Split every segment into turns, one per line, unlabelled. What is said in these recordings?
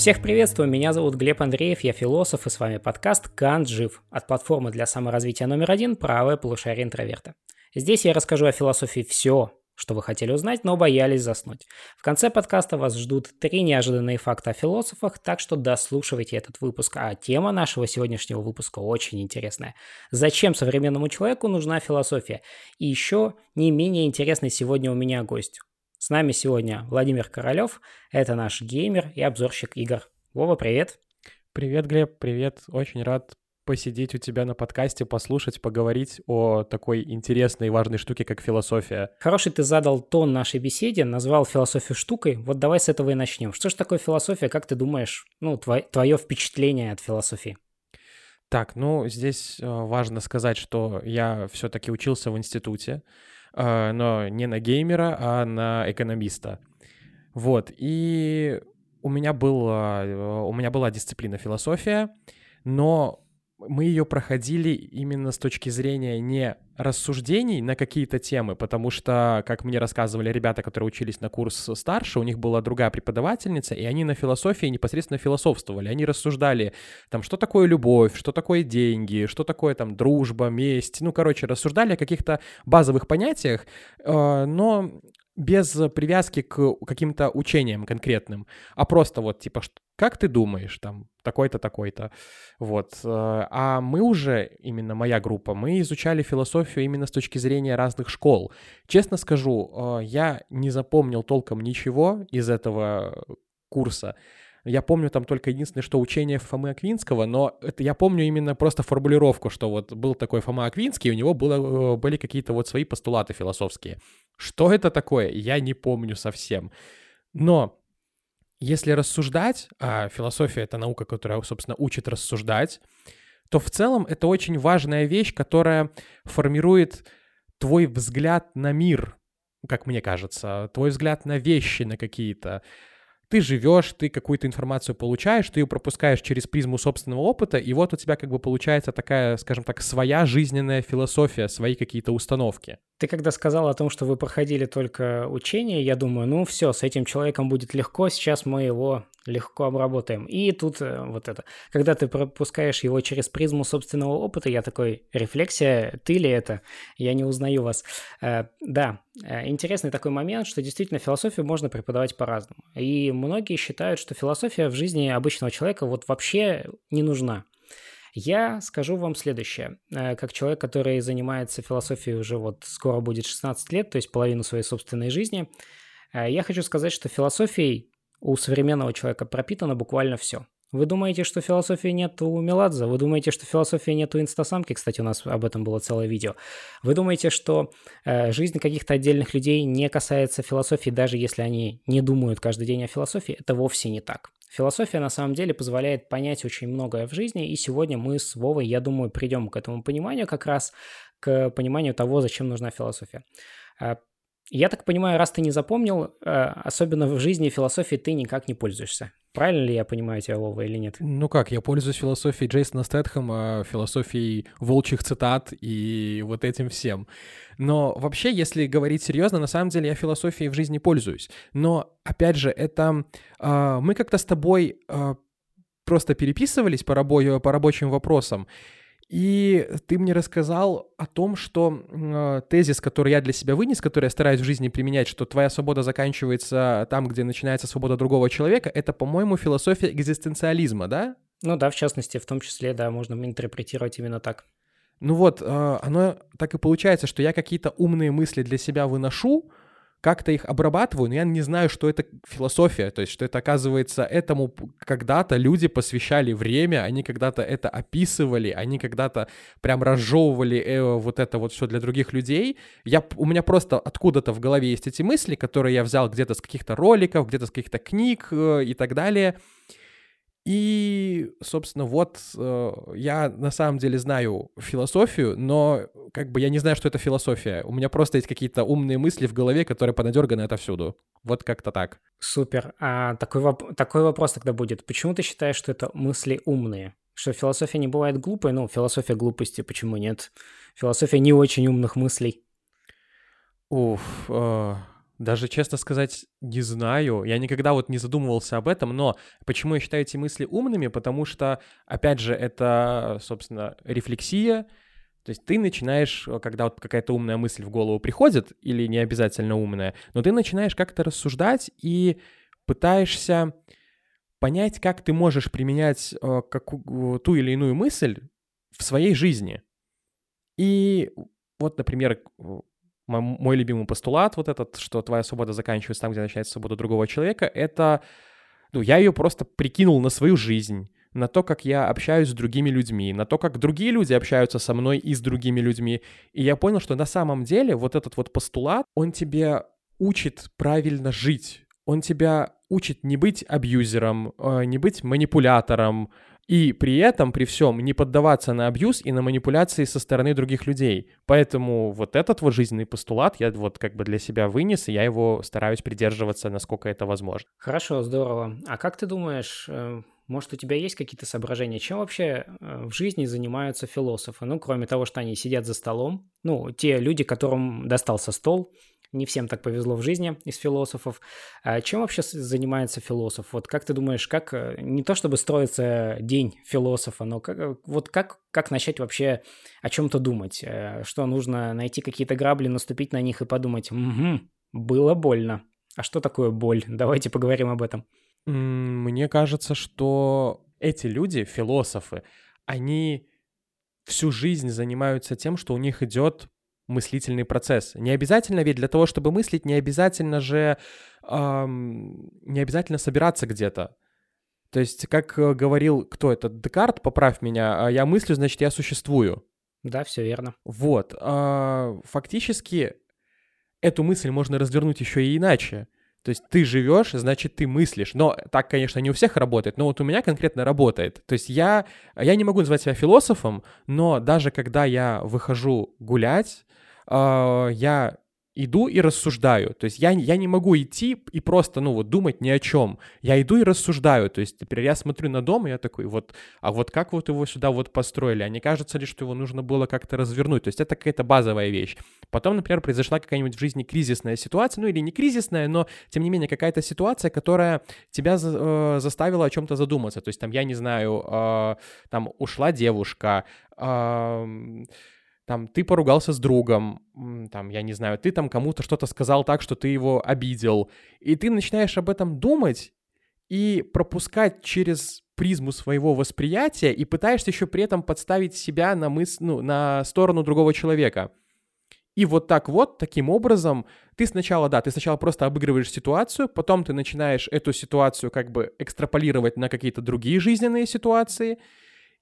Всех приветствую, меня зовут Глеб Андреев, я философ, и с вами подкаст «Кант жив» от платформы для саморазвития номер один «Правое полушарие интроверта». Здесь я расскажу о философии все, что вы хотели узнать, но боялись заснуть. В конце подкаста вас ждут три неожиданные факта о философах, так что дослушивайте этот выпуск. А тема нашего сегодняшнего выпуска очень интересная. Зачем современному человеку нужна философия? И еще не менее интересный сегодня у меня гость. С нами сегодня Владимир Королев, это наш геймер и обзорщик игр. Вова, привет.
Привет, Глеб, привет. Очень рад посидеть у тебя на подкасте, послушать, поговорить о такой интересной и важной штуке, как философия.
Хороший ты задал тон нашей беседе, назвал философию штукой. Вот давай с этого и начнем. Что же такое философия? Как ты думаешь, ну, твое, твое впечатление от философии?
Так, ну, здесь э, важно сказать, что я все-таки учился в институте. А, но не на геймера, а на экономиста. Вот, и у меня, была, у меня была дисциплина философия, но мы ее проходили именно с точки зрения не рассуждений на какие-то темы, потому что, как мне рассказывали ребята, которые учились на курс старше, у них была другая преподавательница, и они на философии непосредственно философствовали. Они рассуждали, там, что такое любовь, что такое деньги, что такое там дружба, месть. Ну, короче, рассуждали о каких-то базовых понятиях, э, но без привязки к каким-то учениям конкретным, а просто вот типа, как ты думаешь, там, такой-то, такой-то, вот. Э, а мы уже, именно моя группа, мы изучали философию именно с точки зрения разных школ. Честно скажу, э, я не запомнил толком ничего из этого курса, я помню там только единственное, что учение Фомы Аквинского, но это я помню именно просто формулировку, что вот был такой Фома Аквинский, у него было, э, были какие-то вот свои постулаты философские. Что это такое, я не помню совсем. Но если рассуждать, а философия — это наука, которая, собственно, учит рассуждать, то в целом это очень важная вещь, которая формирует твой взгляд на мир, как мне кажется, твой взгляд на вещи, на какие-то ты живешь, ты какую-то информацию получаешь, ты ее пропускаешь через призму собственного опыта, и вот у тебя как бы получается такая, скажем так, своя жизненная философия, свои какие-то установки.
Ты когда сказал о том, что вы проходили только учение, я думаю, ну все, с этим человеком будет легко, сейчас мы его легко обработаем. И тут э, вот это, когда ты пропускаешь его через призму собственного опыта, я такой, рефлексия, ты ли это? Я не узнаю вас. Э, да, э, интересный такой момент, что действительно философию можно преподавать по-разному. И многие считают, что философия в жизни обычного человека вот вообще не нужна. Я скажу вам следующее. Как человек, который занимается философией уже вот скоро будет 16 лет, то есть половину своей собственной жизни, я хочу сказать, что философией у современного человека пропитано буквально все. Вы думаете, что философии нет у Меладзе? Вы думаете, что философии нет у инстасамки? Кстати, у нас об этом было целое видео. Вы думаете, что э, жизнь каких-то отдельных людей не касается философии, даже если они не думают каждый день о философии? Это вовсе не так. Философия на самом деле позволяет понять очень многое в жизни, и сегодня мы с Вовой, я думаю, придем к этому пониманию как раз, к пониманию того, зачем нужна философия. Я так понимаю, раз ты не запомнил, э, особенно в жизни философии ты никак не пользуешься. Правильно ли я понимаю тебя, Вова, или нет?
Ну как, я пользуюсь философией Джейсона Стэтхэма, философией волчьих цитат и вот этим всем. Но вообще, если говорить серьезно, на самом деле я философией в жизни пользуюсь. Но, опять же, это... Э, мы как-то с тобой э, просто переписывались по, рабо- по рабочим вопросам, и ты мне рассказал о том, что э, тезис, который я для себя вынес, который я стараюсь в жизни применять, что твоя свобода заканчивается там, где начинается свобода другого человека, это, по-моему, философия экзистенциализма, да?
Ну да, в частности, в том числе, да, можно интерпретировать именно так.
Ну вот, э, оно так и получается, что я какие-то умные мысли для себя выношу, как-то их обрабатываю, но я не знаю, что это философия, то есть что это оказывается этому когда-то люди посвящали время, они когда-то это описывали, они когда-то прям разжевывали э, вот это вот все для других людей. Я, у меня просто откуда-то в голове есть эти мысли, которые я взял где-то с каких-то роликов, где-то с каких-то книг э, и так далее. И, собственно, вот э, я на самом деле знаю философию, но как бы я не знаю, что это философия. У меня просто есть какие-то умные мысли в голове, которые понадерганы отовсюду. Вот как-то так.
Супер. А такой, воп- такой вопрос тогда будет. Почему ты считаешь, что это мысли умные? Что философия не бывает глупой? Ну, философия глупости, почему нет? Философия не очень умных мыслей.
Уф, э, Даже, честно сказать, не знаю. Я никогда вот не задумывался об этом, но почему я считаю эти мысли умными? Потому что, опять же, это, собственно, рефлексия. То есть ты начинаешь, когда вот какая-то умная мысль в голову приходит, или не обязательно умная, но ты начинаешь как-то рассуждать и пытаешься понять, как ты можешь применять э, какую, ту или иную мысль в своей жизни. И вот, например, мой любимый постулат вот этот, что твоя свобода заканчивается там, где начинается свобода другого человека, это, ну, я ее просто прикинул на свою жизнь, на то, как я общаюсь с другими людьми, на то, как другие люди общаются со мной и с другими людьми. И я понял, что на самом деле вот этот вот постулат, он тебе учит правильно жить, он тебя учит не быть абьюзером, э, не быть манипулятором, и при этом, при всем, не поддаваться на абьюз и на манипуляции со стороны других людей. Поэтому вот этот вот жизненный постулат я вот как бы для себя вынес, и я его стараюсь придерживаться, насколько это возможно.
Хорошо, здорово. А как ты думаешь, э, может, у тебя есть какие-то соображения, чем вообще э, в жизни занимаются философы? Ну, кроме того, что они сидят за столом, ну, те люди, которым достался стол, не всем так повезло в жизни из философов. А чем вообще занимается философ? Вот как ты думаешь, как э, не то чтобы строится день философа, но как, э, вот как, как начать вообще о чем-то думать? Э, что нужно найти какие-то грабли, наступить на них и подумать, угу, было больно. А что такое боль? Давайте поговорим об этом.
Мне кажется, что эти люди, философы, они всю жизнь занимаются тем, что у них идет мыслительный процесс. Не обязательно ведь для того, чтобы мыслить, не обязательно же, эм, не обязательно собираться где-то. То есть, как э, говорил, кто это, Декарт, поправь меня, а я мыслю, значит, я существую.
Да, все верно.
Вот. Э, фактически эту мысль можно развернуть еще и иначе. То есть ты живешь, значит, ты мыслишь. Но так, конечно, не у всех работает, но вот у меня конкретно работает. То есть я, я не могу назвать себя философом, но даже когда я выхожу гулять, а, я иду и рассуждаю. То есть я, я не могу идти и просто, ну вот, думать ни о чем. Я иду и рассуждаю. То есть, например, я смотрю на дом, и я такой, вот, а вот как вот его сюда вот построили? А не кажется ли, что его нужно было как-то развернуть? То есть это какая-то базовая вещь. Потом, например, произошла какая-нибудь в жизни кризисная ситуация, ну или не кризисная, но, тем не менее, какая-то ситуация, которая тебя э, заставила о чем-то задуматься. То есть там, я не знаю, э, там ушла девушка, э, там, ты поругался с другом, там, я не знаю, ты там кому-то что-то сказал так, что ты его обидел, и ты начинаешь об этом думать и пропускать через призму своего восприятия и пытаешься еще при этом подставить себя на, мыс... ну, на сторону другого человека. И вот так вот, таким образом, ты сначала, да, ты сначала просто обыгрываешь ситуацию, потом ты начинаешь эту ситуацию как бы экстраполировать на какие-то другие жизненные ситуации,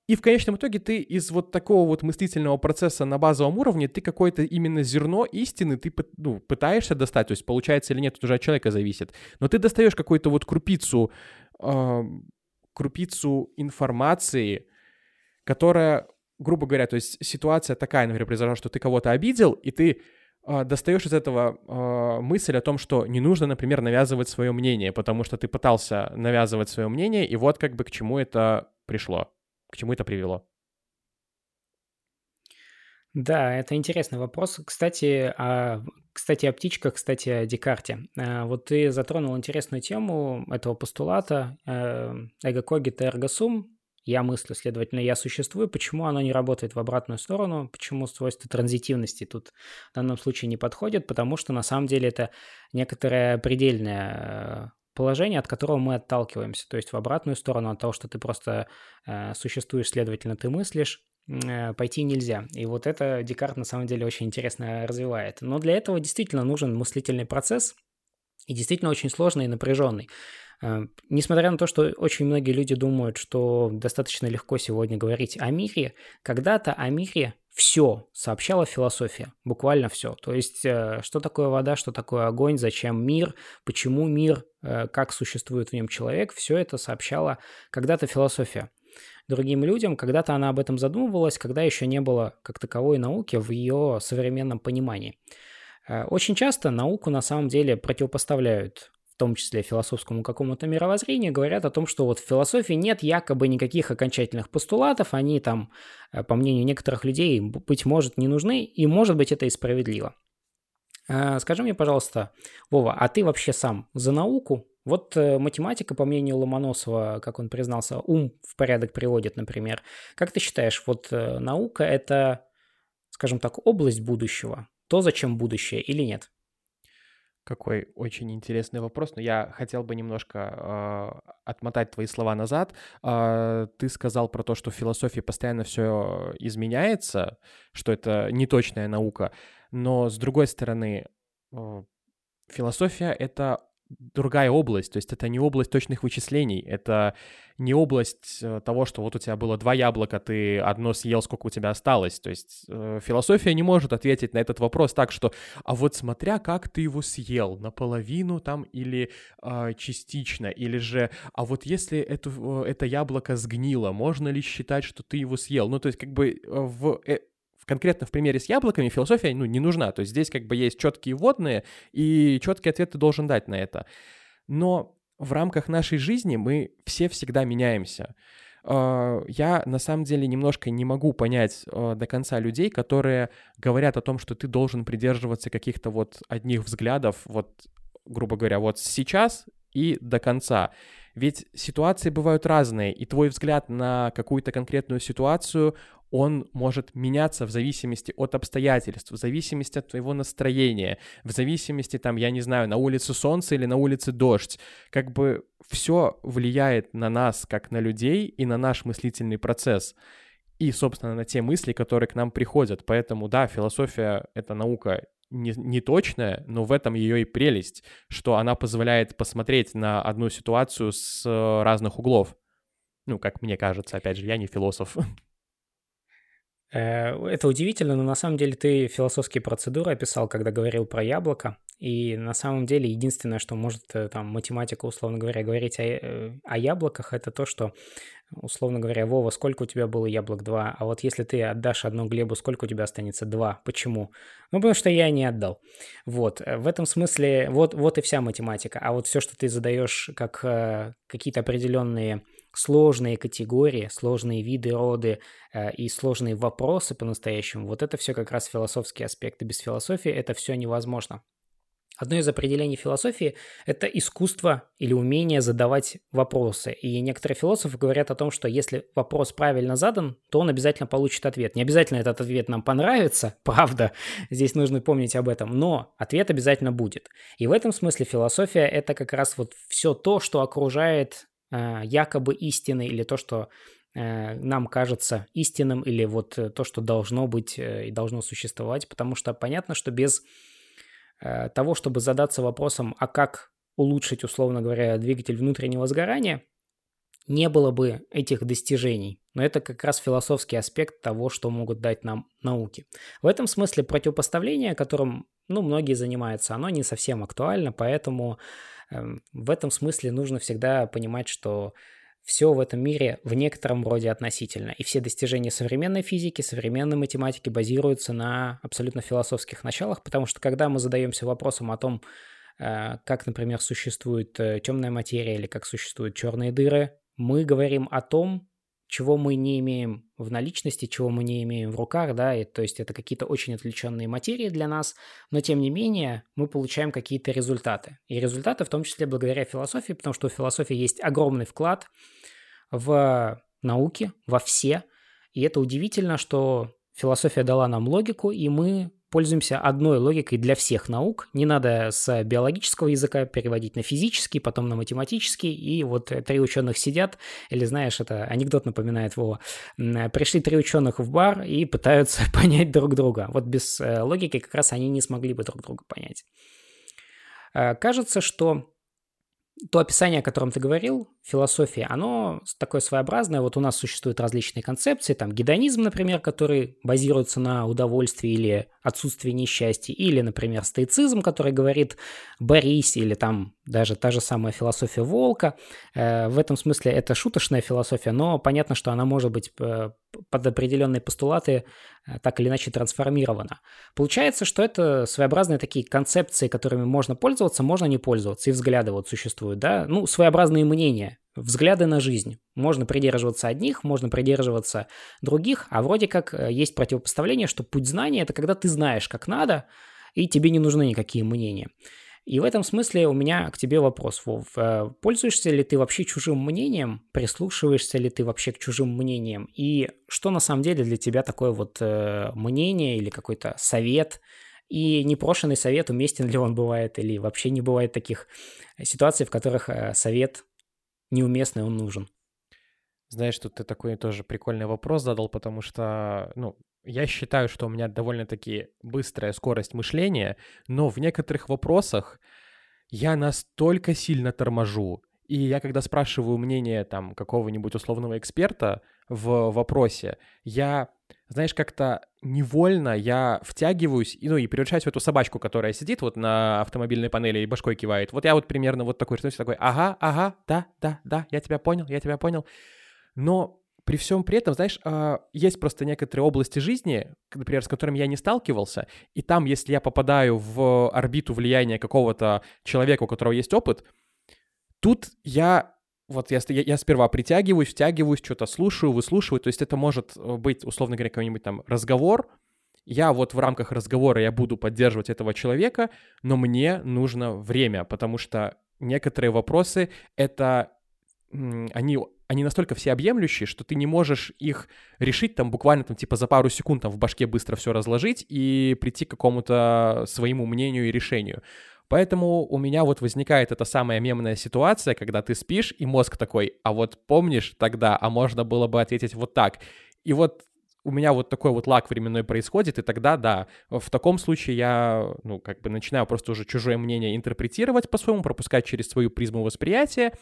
и в конечном итоге ты из вот такого вот мыслительного процесса на базовом уровне, ты какое-то именно зерно истины, ты ну, пытаешься достать, то есть получается или нет, это уже от человека зависит, но ты достаешь какую-то вот крупицу, э, крупицу информации, которая, грубо говоря, то есть ситуация такая, например, произошла, что ты кого-то обидел, и ты э, достаешь из этого э, мысль о том, что не нужно, например, навязывать свое мнение, потому что ты пытался навязывать свое мнение, и вот как бы к чему это пришло к чему это привело?
Да, это интересный вопрос. Кстати, о, кстати, о птичках, кстати, о Декарте. Э, вот ты затронул интересную тему этого постулата э, «эго когит эрго сум», я мыслю, следовательно, я существую. Почему оно не работает в обратную сторону? Почему свойства транзитивности тут в данном случае не подходят? Потому что на самом деле это некоторая предельная положение, от которого мы отталкиваемся, то есть в обратную сторону от того, что ты просто э, существуешь, следовательно, ты мыслишь, э, пойти нельзя. И вот это Декарт на самом деле очень интересно развивает. Но для этого действительно нужен мыслительный процесс, и действительно очень сложный и напряженный. Э, несмотря на то, что очень многие люди думают, что достаточно легко сегодня говорить о мире, когда-то о мире все сообщала философия, буквально все. То есть, э, что такое вода, что такое огонь, зачем мир, почему мир, э, как существует в нем человек, все это сообщала когда-то философия. Другим людям когда-то она об этом задумывалась, когда еще не было как таковой науки в ее современном понимании. Э, очень часто науку на самом деле противопоставляют том числе философскому какому-то мировоззрению, говорят о том, что вот в философии нет якобы никаких окончательных постулатов, они там, э, по мнению некоторых людей, быть может, не нужны, и может быть это и справедливо. Э, скажи мне, пожалуйста, Вова, а ты вообще сам за науку? Вот э, математика, по мнению Ломоносова, как он признался, ум в порядок приводит, например. Как ты считаешь, вот э, наука – это, скажем так, область будущего? То, зачем будущее или нет?
Какой очень интересный вопрос, но я хотел бы немножко э, отмотать твои слова назад. Э, ты сказал про то, что в философии постоянно все изменяется, что это неточная наука, но с другой стороны, э, философия — это другая область, то есть это не область точных вычислений, это не область э, того, что вот у тебя было два яблока, ты одно съел, сколько у тебя осталось. То есть э, философия не может ответить на этот вопрос так, что а вот смотря как ты его съел, наполовину там или э, частично, или же а вот если это, э, это яблоко сгнило, можно ли считать, что ты его съел? Ну то есть как бы э, в конкретно в примере с яблоками философия ну, не нужна. То есть здесь как бы есть четкие водные, и четкие ответы должен дать на это. Но в рамках нашей жизни мы все всегда меняемся. А, я на самом деле немножко не могу понять а, до конца людей, которые говорят о том, что ты должен придерживаться каких-то вот одних взглядов, вот, грубо говоря, вот сейчас и до конца. Ведь ситуации бывают разные, и твой взгляд на какую-то конкретную ситуацию, он может меняться в зависимости от обстоятельств, в зависимости от твоего настроения, в зависимости, там, я не знаю, на улице солнце или на улице дождь. Как бы все влияет на нас, как на людей, и на наш мыслительный процесс. И, собственно, на те мысли, которые к нам приходят. Поэтому, да, философия — это наука не, не точная, но в этом ее и прелесть, что она позволяет посмотреть на одну ситуацию с разных углов. Ну, как мне кажется, опять же, я не философ.
Э, это удивительно, но на самом деле ты философские процедуры описал, когда говорил про яблоко. И на самом деле единственное, что может э, там математика, условно говоря, говорить о, э, о яблоках, это то, что, условно говоря, Вова, сколько у тебя было яблок? Два. А вот если ты отдашь одну Глебу, сколько у тебя останется? Два. Почему? Ну, потому что я не отдал. Вот. В этом смысле, вот, вот и вся математика. А вот все, что ты задаешь как какие-то определенные сложные категории, сложные виды, роды э, и сложные вопросы по-настоящему, вот это все как раз философские аспекты. Без философии это все невозможно. Одно из определений философии – это искусство или умение задавать вопросы. И некоторые философы говорят о том, что если вопрос правильно задан, то он обязательно получит ответ. Не обязательно этот ответ нам понравится, правда, здесь нужно помнить об этом, но ответ обязательно будет. И в этом смысле философия – это как раз вот все то, что окружает Э, якобы истины или то, что э, нам кажется истинным, или вот э, то, что должно быть и должно существовать, потому что понятно, что без того, чтобы задаться вопросом, а как улучшить, условно говоря, двигатель внутреннего сгорания, не было бы этих достижений. Но это как раз философский аспект того, что могут дать нам науки. В этом смысле противопоставление, которым ну, многие занимаются, оно не совсем актуально, поэтому Эм, в этом смысле нужно всегда понимать, что все в этом мире в некотором роде относительно. И все достижения современной физики, современной математики базируются на абсолютно философских началах, потому что когда мы задаемся вопросом о том, э, как, например, существует э, темная материя или как существуют черные дыры, мы говорим о том, чего мы не имеем в наличности, чего мы не имеем в руках, да, и, то есть это какие-то очень отвлеченные материи для нас, но тем не менее мы получаем какие-то результаты. И результаты в том числе благодаря философии, потому что у философии есть огромный вклад в науки, во все, и это удивительно, что философия дала нам логику, и мы пользуемся одной логикой для всех наук. Не надо с биологического языка переводить на физический, потом на математический, и вот три ученых сидят, или знаешь, это анекдот напоминает Вова, пришли три ученых в бар и пытаются понять друг друга. Вот без э, логики как раз они не смогли бы друг друга понять. Э, кажется, что то описание, о котором ты говорил, философии, оно такое своеобразное. Вот у нас существуют различные концепции, там гедонизм, например, который базируется на удовольствии или отсутствии несчастья, или, например, стоицизм, который говорит «борись», или там даже та же самая философия волка. Э, в этом смысле это шуточная философия, но понятно, что она может быть э, под определенные постулаты э, так или иначе трансформирована. Получается, что это своеобразные такие концепции, которыми можно пользоваться, можно не пользоваться, и взгляды вот существуют, да, ну, своеобразные мнения, взгляды на жизнь. Можно придерживаться одних, можно придерживаться других, а вроде как есть противопоставление, что путь знания – это когда ты знаешь, как надо, и тебе не нужны никакие мнения. И в этом смысле у меня к тебе вопрос, Вов. Э, пользуешься ли ты вообще чужим мнением? Прислушиваешься ли ты вообще к чужим мнениям? И что на самом деле для тебя такое вот э, мнение или какой-то совет? И непрошенный совет, уместен ли он бывает или вообще не бывает таких ситуаций, в которых э, совет неуместный, он нужен?
Знаешь, тут ты такой тоже прикольный вопрос задал, потому что, ну, я считаю, что у меня довольно-таки быстрая скорость мышления, но в некоторых вопросах я настолько сильно торможу. И я, когда спрашиваю мнение там какого-нибудь условного эксперта в вопросе, я, знаешь, как-то невольно я втягиваюсь, и, ну, и превращаюсь в эту собачку, которая сидит вот на автомобильной панели и башкой кивает. Вот я вот примерно вот такой, что такой, ага, ага, да, да, да, я тебя понял, я тебя понял. Но при всем при этом, знаешь, а, есть просто некоторые области жизни, например, с которыми я не сталкивался, и там, если я попадаю в орбиту влияния какого-то человека, у которого есть опыт, тут я вот я, я, я сперва притягиваюсь, втягиваюсь, что-то слушаю, выслушиваю, то есть это может э, быть, условно говоря, какой-нибудь там разговор, я вот в рамках разговора я буду поддерживать этого человека, но мне нужно время, потому что некоторые вопросы — это они они настолько всеобъемлющие, что ты не можешь их решить там буквально там типа за пару секунд там в башке быстро все разложить и прийти к какому-то своему мнению и решению. Поэтому у меня вот возникает эта самая мемная ситуация, когда ты спишь, и мозг такой, а вот помнишь тогда, а можно было бы ответить вот так. И вот у меня вот такой вот лак временной происходит, и тогда, да, в таком случае я, ну, как бы начинаю просто уже чужое мнение интерпретировать по-своему, пропускать через свою призму восприятия,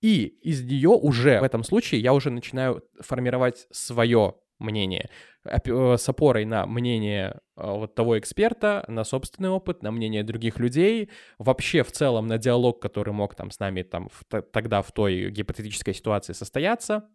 и из нее уже в этом случае я уже начинаю формировать свое мнение э, с опорой на мнение э, вот того эксперта, на собственный опыт, на мнение других людей, вообще в целом на диалог, который мог там с нами там в, тогда в той гипотетической ситуации состояться.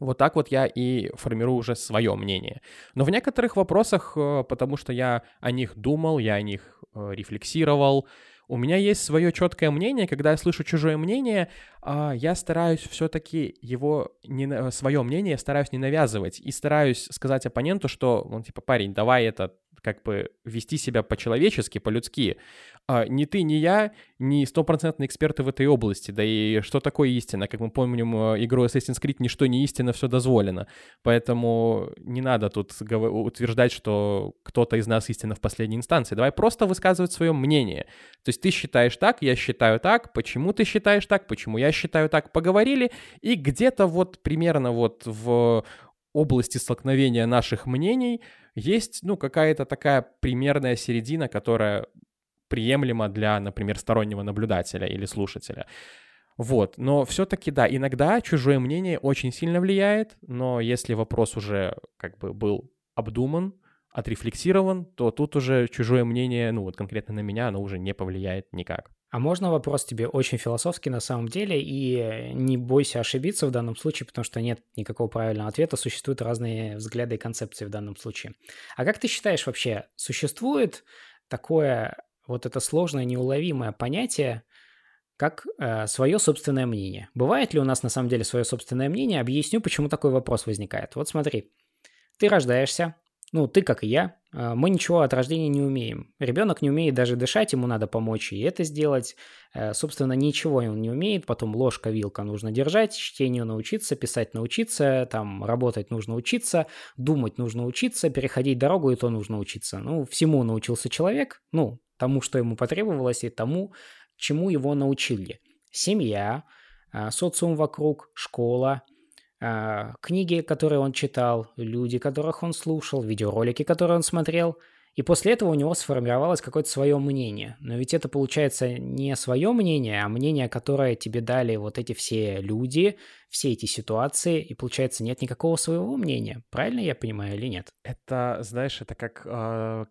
Вот так вот я и формирую уже свое мнение. Но в некоторых вопросах, э, потому что я о них думал, я о них рефлексировал, у меня есть свое четкое мнение, когда я слышу чужое мнение, а, я стараюсь все-таки его, не, свое мнение стараюсь не навязывать и стараюсь сказать оппоненту, что, ну, типа, парень, давай это как бы вести себя по-человечески, по-людски. А, ни ты, ни я, ни стопроцентные эксперты в этой области. Да и что такое истина? Как мы помним, э, игру Assassin's Creed ничто не истина, все дозволено. Поэтому не надо тут утверждать, что кто-то из нас истина в последней инстанции. Давай просто высказывать свое мнение. То есть ты считаешь так, я считаю так, почему ты считаешь так, почему я считаю так, поговорили, и где-то вот примерно вот в области столкновения наших мнений есть, ну, какая-то такая примерная середина, которая приемлема для, например, стороннего наблюдателя или слушателя. Вот, но все-таки, да, иногда чужое мнение очень сильно влияет, но если вопрос уже как бы был обдуман, отрефлексирован, то тут уже чужое мнение, ну вот конкретно на меня, оно уже не повлияет никак.
А можно вопрос тебе очень философский на самом деле, и не бойся ошибиться в данном случае, потому что нет никакого правильного ответа, существуют разные взгляды и концепции в данном случае. А как ты считаешь вообще, существует такое вот это сложное, неуловимое понятие, как э, свое собственное мнение? Бывает ли у нас на самом деле свое собственное мнение? Объясню, почему такой вопрос возникает. Вот смотри, ты рождаешься, ну, ты, как и я, а, мы ничего от рождения не умеем. Ребенок не умеет даже дышать, ему надо помочь и это сделать. Э, собственно, ничего он не умеет. Потом ложка, вилка нужно держать, чтению научиться, писать научиться, там, работать нужно учиться, думать нужно учиться, переходить дорогу и то нужно учиться. Ну, всему научился человек, ну, тому, что ему потребовалось, и тому, чему его научили. Семья, а, социум вокруг, школа – а, книги, которые он читал, люди, которых он слушал, видеоролики, которые он смотрел. И после этого у него сформировалось какое-то свое мнение. Но ведь это получается не свое мнение, а мнение, которое тебе дали вот эти все люди, все эти ситуации, и получается нет никакого своего мнения. Правильно я понимаю или нет?
Это, знаешь, это как э,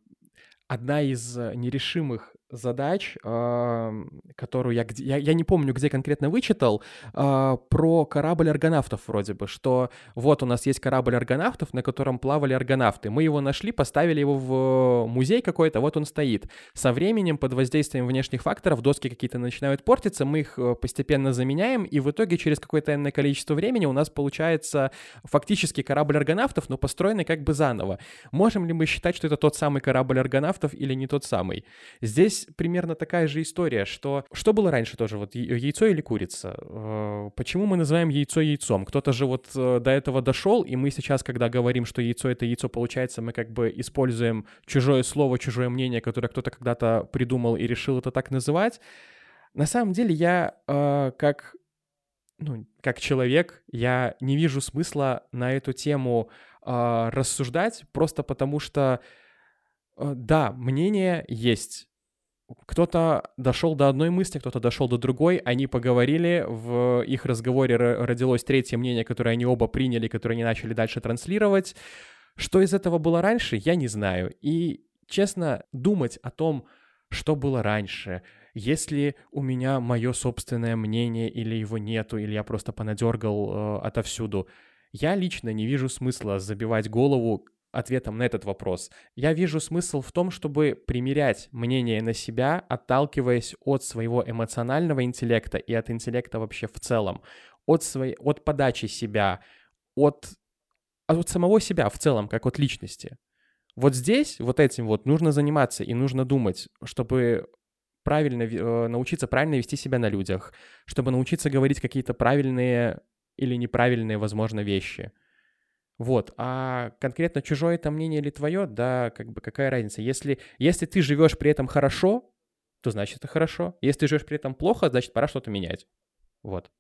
одна из нерешимых задач, которую я, я, я не помню, где конкретно вычитал, а, про корабль аргонавтов вроде бы, что вот у нас есть корабль аргонавтов, на котором плавали аргонавты. Мы его нашли, поставили его в музей какой-то, вот он стоит. Со временем, под воздействием внешних факторов, доски какие-то начинают портиться, мы их э, постепенно заменяем, и в итоге через какое-то энное количество времени у нас получается фактически корабль аргонавтов, но построенный как бы заново. Можем ли мы считать, что это тот самый корабль аргонавтов или не тот самый? Здесь примерно такая же история, что что было раньше тоже, вот яйцо или курица? Э, почему мы называем яйцо яйцом? Кто-то же вот э, до этого дошел, и мы сейчас, когда говорим, что яйцо — это яйцо, получается, мы как бы используем чужое слово, чужое мнение, которое кто-то когда-то придумал и решил это так называть. На самом деле я э, как ну, как человек, я не вижу смысла на эту тему рассуждать, просто потому что, да, мнение есть. Кто-то дошел до одной мысли, кто-то дошел до другой, они поговорили, в их разговоре родилось третье мнение, которое они оба приняли, которое они начали дальше транслировать. Что из этого было раньше, я не знаю. И, честно, думать о том, что было раньше, если у меня мое собственное мнение или его нету, или я просто понадергал э, отовсюду, я лично не вижу смысла забивать голову ответом на этот вопрос. Я вижу смысл в том, чтобы примерять мнение на себя, отталкиваясь от своего эмоционального интеллекта и от интеллекта вообще в целом, от, своей, от подачи себя, от, от самого себя в целом, как от личности. Вот здесь, вот этим вот нужно заниматься и нужно думать, чтобы правильно э, научиться правильно вести себя на людях, чтобы научиться говорить какие-то правильные или неправильные, возможно, вещи. Вот, а конкретно чужое это мнение или твое, да, как бы какая разница. Если, если ты живешь при этом хорошо, то значит это хорошо. Если ты живешь при этом плохо, значит пора что-то менять. Вот.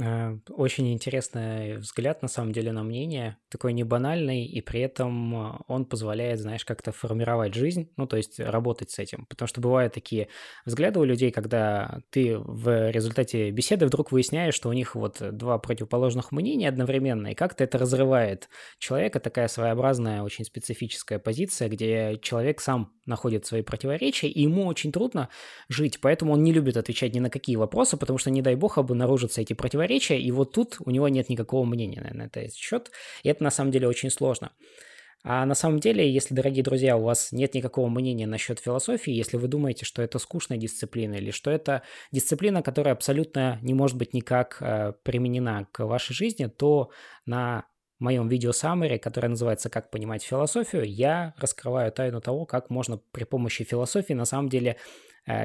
Э, очень интересный взгляд, на самом деле, на мнение. Такой не банальный, и при этом он позволяет, знаешь, как-то формировать жизнь, ну, то есть работать с этим. Потому что бывают такие взгляды у людей, когда ты в результате беседы вдруг выясняешь, что у них вот два противоположных мнения одновременно, и как-то это разрывает человека. Такая своеобразная, очень специфическая позиция, где человек сам находит свои противоречия, и ему очень трудно жить, поэтому он не любит отвечать ни на какие вопросы, потому что, не дай бог, обнаружатся эти противоречия, и вот тут у него нет никакого мнения на этот счет, и это на самом деле очень сложно. А на самом деле, если, дорогие друзья, у вас нет никакого мнения насчет философии, если вы думаете, что это скучная дисциплина или что это дисциплина, которая абсолютно не может быть никак э, применена к вашей жизни, то на моем видео summary, которое называется «Как понимать философию», я раскрываю тайну того, как можно при помощи философии на самом деле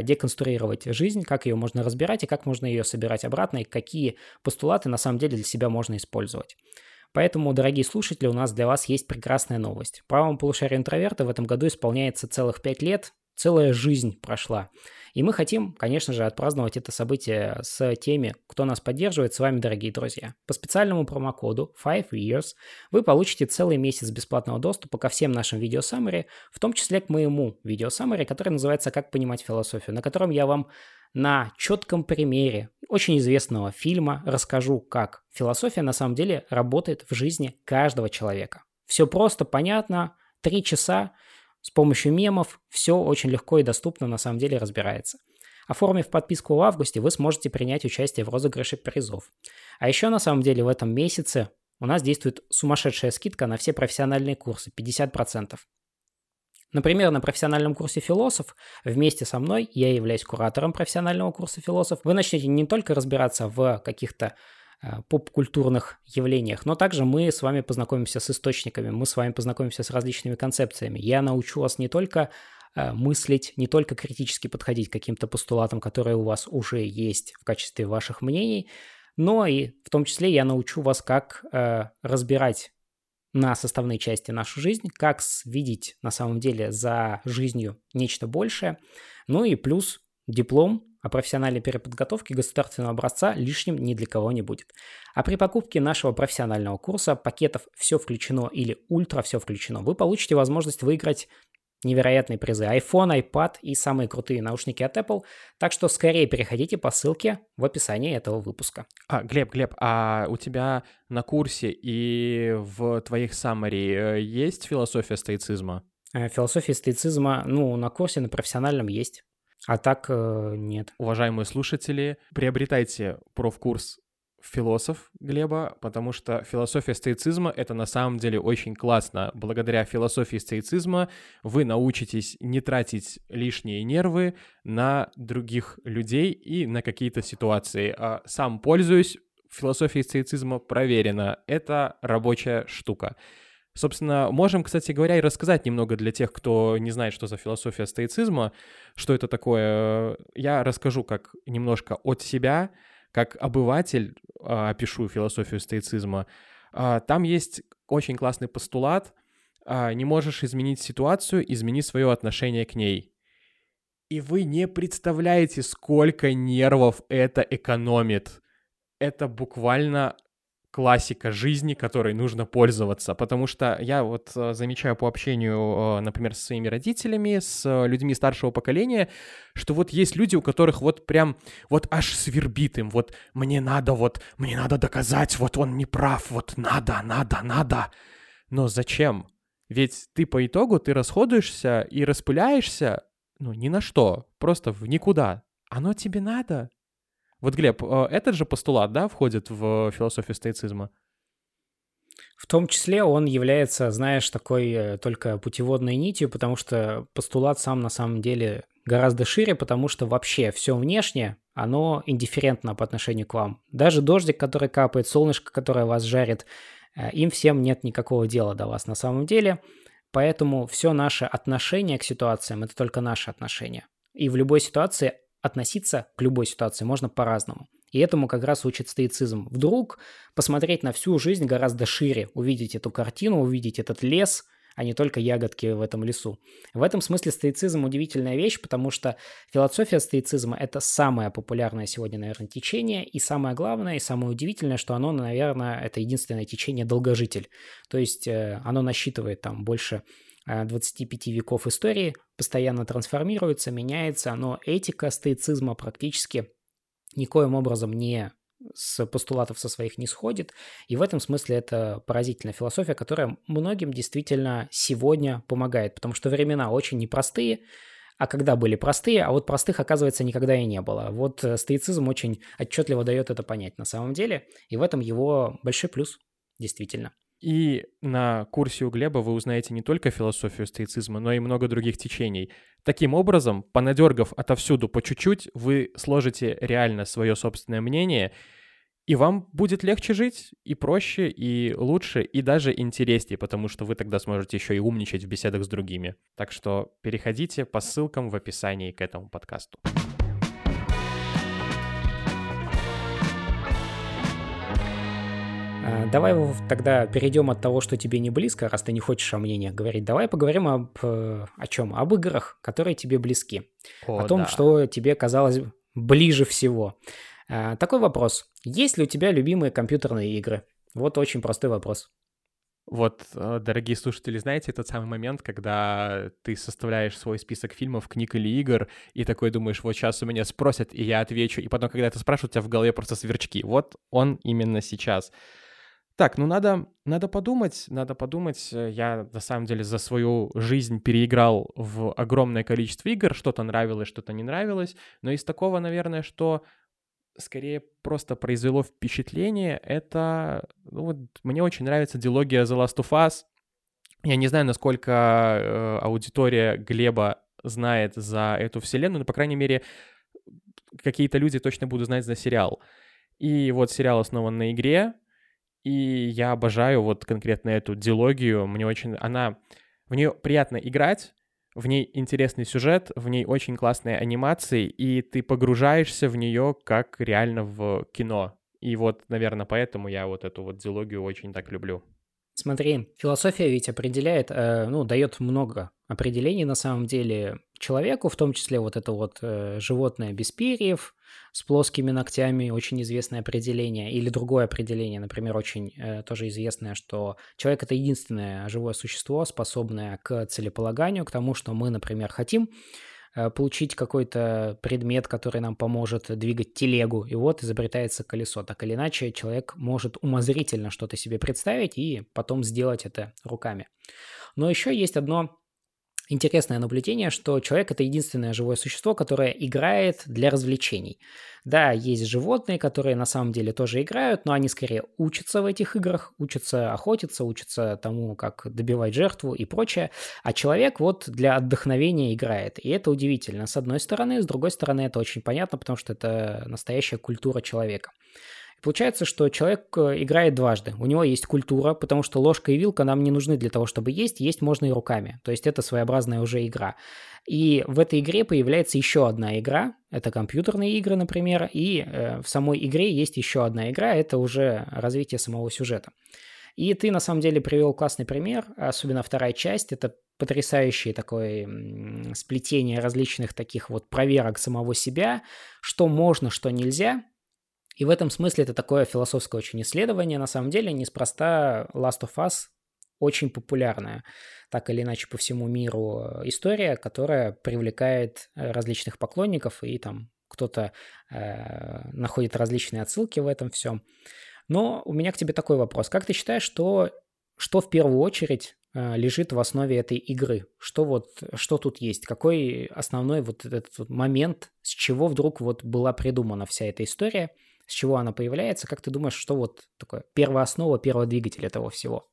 деконструировать жизнь, как ее можно разбирать и как можно ее собирать обратно, и какие постулаты на самом деле для себя можно использовать. Поэтому, дорогие слушатели, у нас для вас есть прекрасная новость. Правому полушарию интроверта в этом году исполняется целых пять лет, целая жизнь прошла. И мы хотим, конечно же, отпраздновать это событие с теми, кто нас поддерживает, с вами, дорогие друзья. По специальному промокоду 5 years вы получите целый месяц бесплатного доступа ко всем нашим видео summary, в том числе к моему видео summary, который называется «Как понимать философию», на котором я вам на четком примере очень известного фильма расскажу, как философия на самом деле работает в жизни каждого человека. Все просто, понятно, три часа, с помощью мемов все очень легко и доступно на самом деле разбирается. Оформив подписку в августе, вы сможете принять участие в розыгрыше призов. А еще на самом деле в этом месяце у нас действует сумасшедшая скидка на все профессиональные курсы, 50%. Например, на профессиональном курсе «Философ» вместе со мной, я являюсь куратором профессионального курса «Философ», вы начнете не только разбираться в каких-то поп-культурных явлениях, но также мы с вами познакомимся с источниками, мы с вами познакомимся с различными концепциями. Я научу вас не только э, мыслить, не только критически подходить к каким-то постулатам, которые у вас уже есть в качестве ваших мнений, но и в том числе я научу вас, как э, разбирать на составные части нашу жизнь, как видеть на самом деле за жизнью нечто большее, ну и плюс диплом а профессиональной переподготовки государственного образца лишним ни для кого не будет. А при покупке нашего профессионального курса пакетов «Все включено» или «Ультра все включено» вы получите возможность выиграть невероятные призы iPhone, iPad и самые крутые наушники от Apple. Так что скорее переходите по ссылке в описании этого выпуска.
А, Глеб, Глеб, а у тебя на курсе и в твоих summary э, есть философия стоицизма?
Э, философия стоицизма, ну, на курсе на профессиональном есть. А так э, нет.
Уважаемые слушатели, приобретайте профкурс философ Глеба, потому что философия стоицизма — это на самом деле очень классно. Благодаря философии стоицизма вы научитесь не тратить лишние нервы на других людей и на какие-то ситуации. А сам пользуюсь философией стоицизма, проверено. Это рабочая штука. Собственно, можем, кстати говоря, и рассказать немного для тех, кто не знает, что за философия стоицизма, что это такое. Я расскажу как немножко от себя, как обыватель а, опишу философию стоицизма. А, там есть очень классный постулат. А, не можешь изменить ситуацию, измени свое отношение к ней. И вы не представляете, сколько нервов это экономит. Это буквально классика жизни, которой нужно пользоваться, потому что я вот э, замечаю по общению, э, например, со своими родителями, с э, людьми старшего поколения, что вот есть люди, у которых вот прям вот аж свербит им, вот мне надо вот, мне надо доказать, вот он не прав, вот надо, надо, надо. Но зачем? Ведь ты по итогу, ты расходуешься и распыляешься, ну, ни на что, просто в никуда. Оно тебе надо? Вот, Глеб, э, этот же постулат, да, входит в философию стоицизма?
В том числе он является, знаешь, такой э, только путеводной нитью, потому что постулат сам на самом деле гораздо шире, потому что вообще все внешнее, оно индифферентно по отношению к вам. Даже дождик, который капает, солнышко, которое вас жарит, э, им всем нет никакого дела до вас на самом деле. Поэтому все наше отношение к ситуациям – это только наше отношение. И в любой ситуации относиться к любой ситуации можно по-разному. И этому как раз учит стоицизм. Вдруг посмотреть на всю жизнь гораздо шире, увидеть эту картину, увидеть этот лес, а не только ягодки в этом лесу. В этом смысле стоицизм удивительная вещь, потому что философия стоицизма – это самое популярное сегодня, наверное, течение, и самое главное, и самое удивительное, что оно, наверное, это единственное течение долгожитель. То есть э, оно насчитывает там больше 25 веков истории, постоянно трансформируется, меняется, но этика стоицизма практически никоим образом не с постулатов со своих не сходит. И в этом смысле это поразительная философия, которая многим действительно сегодня помогает, потому что времена очень непростые, а когда были простые, а вот простых, оказывается, никогда и не было. Вот э, стоицизм очень отчетливо дает это понять на самом деле, и в этом его большой плюс, действительно.
И на курсе у Глеба вы узнаете не только философию стоицизма, но и много других течений. Таким образом, понадергав отовсюду по чуть-чуть, вы сложите реально свое собственное мнение, и вам будет легче жить, и проще, и лучше, и даже интереснее, потому что вы тогда сможете еще и умничать в беседах с другими. Так что переходите по ссылкам в описании к этому подкасту.
Давай тогда перейдем от того, что тебе не близко, раз ты не хочешь о мнениях говорить. Давай поговорим об э, о чем? Об играх, которые тебе близки. О, о том, да. что тебе казалось ближе всего. А, такой вопрос. Есть ли у тебя любимые компьютерные игры? Вот очень простой вопрос.
Вот, э, дорогие слушатели, знаете этот самый момент, когда ты составляешь свой список фильмов, книг или игр, и такой думаешь, вот сейчас у меня спросят, и я отвечу, и потом, когда это спрашивают, у тебя в голове просто сверчки. Вот он именно сейчас. Так, ну надо, надо подумать, надо подумать. Я на самом деле за свою жизнь переиграл в огромное количество игр, что-то нравилось, что-то не нравилось, но из такого, наверное, что скорее просто произвело впечатление, это, ну вот, мне очень нравится дилогия The Last of Us. Я не знаю, насколько э, аудитория Глеба знает за эту вселенную, но, по крайней мере, какие-то люди точно будут знать за сериал. И вот сериал основан на игре, и я обожаю вот конкретно эту дилогию. Мне очень... Она... В нее приятно играть, в ней интересный сюжет, в ней очень классные анимации, и ты погружаешься в нее как реально в кино. И вот, наверное, поэтому я вот эту вот дилогию очень так люблю.
Смотри, философия ведь определяет, э, ну, дает много определений на самом деле человеку, в том числе вот это вот э, животное без перьев с плоскими ногтями, очень известное определение, или другое определение, например, очень э, тоже известное, что человек это единственное живое существо, способное к целеполаганию, к тому, что мы, например, хотим Э, получить какой-то предмет, который нам поможет двигать телегу, и вот изобретается колесо. Так или иначе, человек может умозрительно что-то себе представить и потом сделать это руками. Но еще есть одно интересное наблюдение, что человек это единственное живое существо, которое играет для развлечений. Да, есть животные, которые на самом деле тоже играют, но они скорее учатся в этих играх, учатся охотиться, учатся тому, как добивать жертву и прочее. А человек вот для отдохновения играет. И это удивительно. С одной стороны, с другой стороны, это очень понятно, потому что это настоящая культура человека. Получается, что человек э, играет дважды. У него есть культура, потому что ложка и вилка нам не нужны для того, чтобы есть. Есть можно и руками. То есть это своеобразная уже игра. И в этой игре появляется еще одна игра. Это компьютерные игры, например. И э, в самой игре есть еще одна игра. Это уже развитие самого сюжета. И ты на самом деле привел классный пример, особенно вторая часть. Это потрясающее такое сплетение различных таких вот проверок самого себя, что можно, что нельзя, и в этом смысле это такое философское очень исследование. На самом деле, неспроста Last of Us очень популярная, так или иначе по всему миру история, которая привлекает э, различных поклонников, и там кто-то э, находит различные отсылки в этом всем. Но у меня к тебе такой вопрос. Как ты считаешь, что, что в первую очередь э, лежит в основе этой игры? Что вот, что тут есть? Какой основной вот этот вот момент, с чего вдруг вот была придумана вся эта история – с чего она появляется? Как ты думаешь, что вот такое первая основа, первый двигатель этого всего?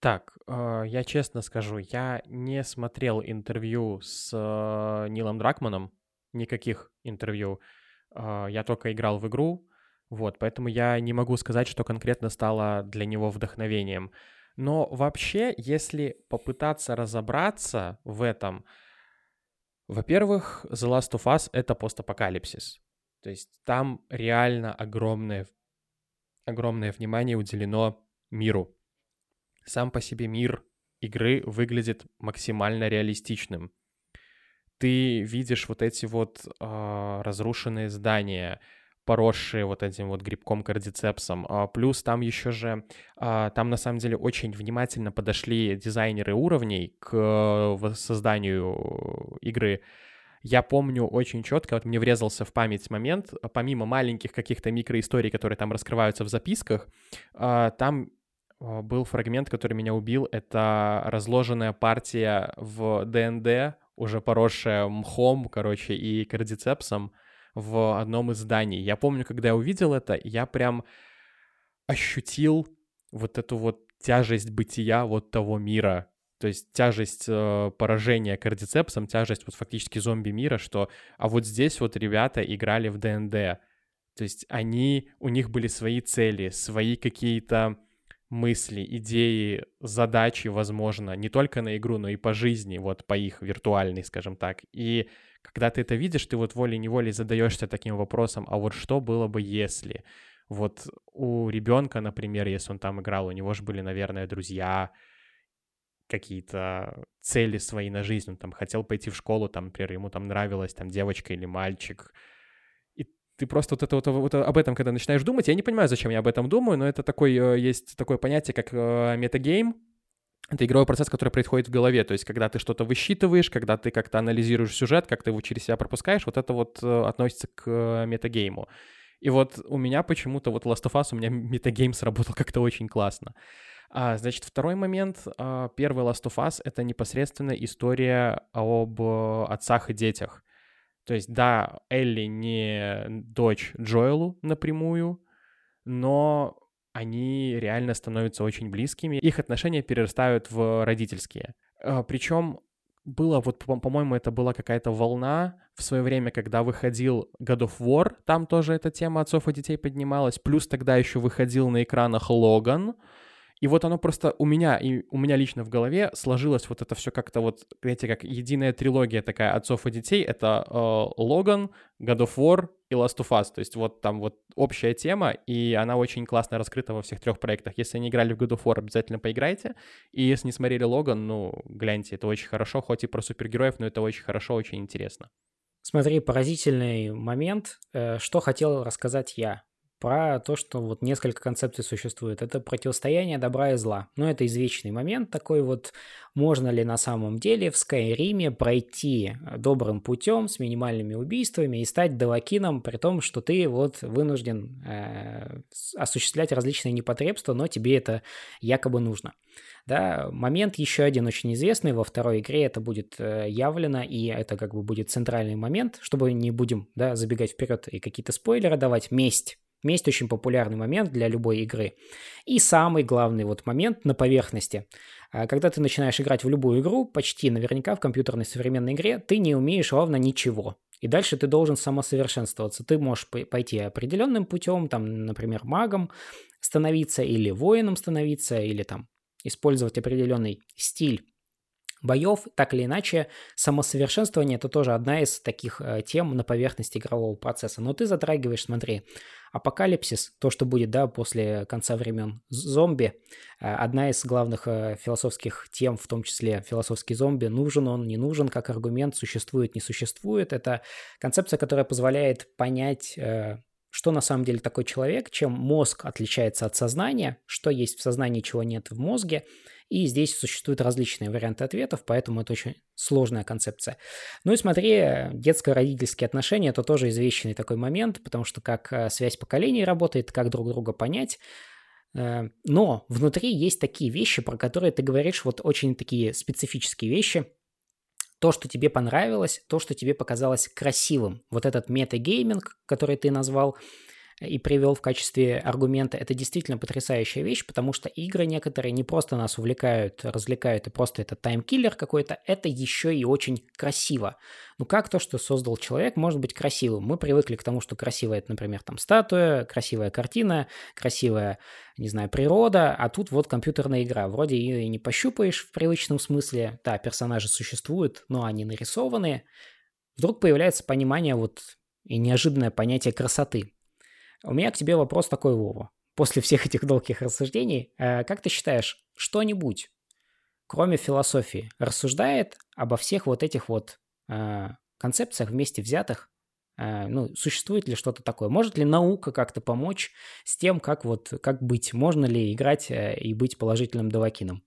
Так, э, я честно скажу, я не смотрел интервью с э, Нилом Дракманом, никаких интервью. Э, я только играл в игру, вот, поэтому я не могу сказать, что конкретно стало для него вдохновением. Но вообще, если попытаться разобраться в этом, во-первых, The Last of Us — это постапокалипсис. То есть там реально огромное, огромное внимание уделено миру. Сам по себе мир игры выглядит максимально реалистичным. Ты видишь вот эти вот э, разрушенные здания, поросшие вот этим вот грибком кардицепсом. А, плюс там еще же, а, там на самом деле очень внимательно подошли дизайнеры уровней к э, созданию игры я помню очень четко, вот мне врезался в память момент, помимо маленьких каких-то микроисторий, которые там раскрываются в записках, а, там а, был фрагмент, который меня убил, это разложенная партия в ДНД, уже поросшая мхом, короче, и кардицепсом в одном из зданий. Я помню, когда я увидел это, я прям ощутил вот эту вот тяжесть бытия вот того мира, то есть тяжесть э, поражения кардицепсом, тяжесть вот фактически зомби мира, что... А вот здесь вот ребята играли в ДНД. То есть они, у них были свои цели, свои какие-то мысли, идеи, задачи, возможно, не только на игру, но и по жизни, вот по их виртуальной, скажем так. И когда ты это видишь, ты вот волей-неволей задаешься таким вопросом, а вот что было бы, если... Вот у ребенка, например, если он там играл, у него же были, наверное, друзья, какие-то цели свои на жизнь, он там хотел пойти в школу, там, например, ему там нравилась там девочка или мальчик, и ты просто вот это вот, вот об этом, когда начинаешь думать, я не понимаю, зачем я об этом думаю, но это такой, э, есть такое понятие, как э, метагейм, это игровой процесс, который происходит в голове, то есть когда ты что-то высчитываешь, когда ты как-то анализируешь сюжет, как ты его через себя пропускаешь, вот это вот э, относится к метагейму. И вот у меня почему-то вот Last of Us, у меня метагейм сработал как-то очень классно. А, значит, второй момент. А, первый Last of Us — это непосредственно история об э, отцах и детях. То есть, да, Элли не дочь Джоэлу напрямую, но они реально становятся очень близкими. Их отношения перерастают в родительские. А, Причем было, вот, по-моему, это была какая-то волна в свое время, когда выходил God of War, там тоже эта тема отцов и детей поднималась, плюс тогда еще выходил на экранах Логан, и вот оно просто у меня, и у меня лично в голове сложилось вот это все как-то вот, знаете, как единая трилогия такая отцов и детей. Это Логан, э, God of War и Last of Us. То есть вот там вот общая тема, и она очень классно раскрыта во всех трех проектах. Если не играли в God of War, обязательно поиграйте. И если не смотрели Логан, ну, гляньте, это очень хорошо, хоть и про супергероев, но это очень хорошо, очень интересно.
Смотри, поразительный момент. Э, что хотел рассказать я про то, что вот несколько концепций существует. Это противостояние добра и зла. Но это извечный момент такой вот, можно ли на самом деле в Скайриме пройти добрым путем с минимальными убийствами и стать Далакином, при том, что ты вот вынужден э, осуществлять различные непотребства, но тебе это якобы нужно. Да, момент еще один очень известный во второй игре, это будет э, явлено, и это как бы будет центральный момент, чтобы не будем, да, забегать вперед и какие-то спойлеры давать. Месть. Месть очень популярный момент для любой игры. И самый главный вот момент на поверхности. А когда ты начинаешь играть в любую игру, почти наверняка в компьютерной современной игре, ты не умеешь ровно ничего. И дальше ты должен самосовершенствоваться. Ты можешь пойти определенным путем, там, например, магом становиться или воином становиться, или там использовать определенный стиль боев, так или иначе, самосовершенствование это тоже одна из таких э, тем на поверхности игрового процесса. Но ты затрагиваешь, смотри, апокалипсис, то, что будет, да, после конца времен зомби, э, одна из главных э, философских тем, в том числе философский зомби, нужен он, не нужен, как аргумент, существует, не существует. Это концепция, которая позволяет понять что на самом деле такой человек, чем мозг отличается от сознания, что есть в сознании, чего нет в мозге. И здесь существуют различные варианты ответов, поэтому это очень сложная концепция. Ну и смотри, детско-родительские отношения – это тоже извечный такой момент, потому что как э, связь поколений работает, как друг друга понять. Э, но внутри есть такие вещи, про которые ты говоришь, вот очень такие специфические вещи – то, что тебе понравилось, то, что тебе показалось красивым. Вот этот метагейминг, который ты назвал, и привел в качестве аргумента, это действительно потрясающая вещь, потому что игры некоторые не просто нас увлекают, развлекают, и просто это таймкиллер какой-то, это еще и очень красиво. Ну как то, что создал человек, может быть красивым? Мы привыкли к тому, что красивая это, например, там статуя, красивая картина, красивая, не знаю, природа, а тут вот компьютерная игра. Вроде ее и не пощупаешь в привычном смысле. Да, персонажи существуют, но они нарисованы. Вдруг появляется понимание вот и неожиданное понятие красоты. У меня к тебе вопрос такой, Вова. После всех этих долгих рассуждений, э, как ты считаешь, что-нибудь, кроме философии, рассуждает обо всех вот этих вот э, концепциях вместе взятых? Э, ну, существует ли что-то такое? Может ли наука как-то помочь с тем, как вот, как быть? Можно ли играть и быть положительным давакином?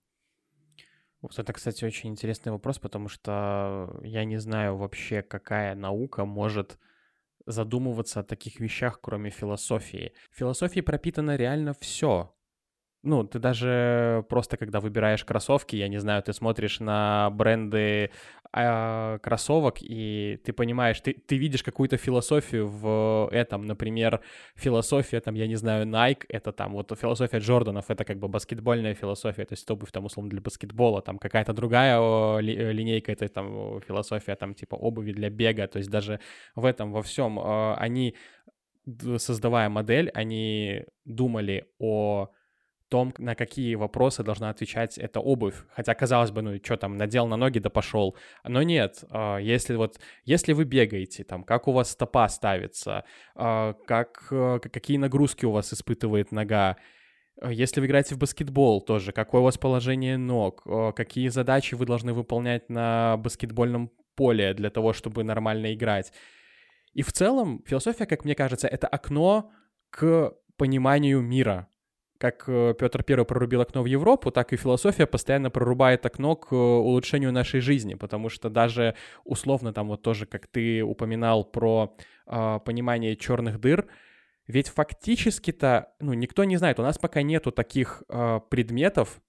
Вот это, кстати, очень интересный вопрос, потому что я не знаю вообще, какая наука может задумываться о таких вещах, кроме философии. В философии пропитано реально все. Ну, ты даже просто, когда выбираешь кроссовки, я не знаю, ты смотришь на бренды э, кроссовок, и ты понимаешь, ты, ты видишь какую-то философию в этом, например, философия, там, я не знаю, Nike, это там, вот философия Джорданов, это как бы баскетбольная философия, то есть обувь там, условно, для баскетбола, там какая-то другая э, линейка, это там философия, там, типа, обуви для бега, то есть даже в этом, во всем э, они, создавая модель, они думали о том, на какие вопросы должна отвечать эта обувь. Хотя, казалось бы, ну, что там, надел на ноги, да пошел. Но нет, а, если вот, если вы бегаете, там, как у вас стопа ставится, а, как, э, какие нагрузки у вас испытывает нога, а, если вы играете в баскетбол тоже, какое у вас положение ног, какие задачи вы должны выполнять на баскетбольном поле для того, чтобы нормально играть. И в целом философия, как мне кажется, это окно к пониманию мира, как э, Петр I прорубил окно в Европу, так и философия постоянно прорубает окно к э, улучшению нашей жизни, потому что даже условно там вот тоже, как ты упоминал про э, понимание черных дыр, ведь фактически-то, ну, никто не знает, у нас пока нету таких э, предметов,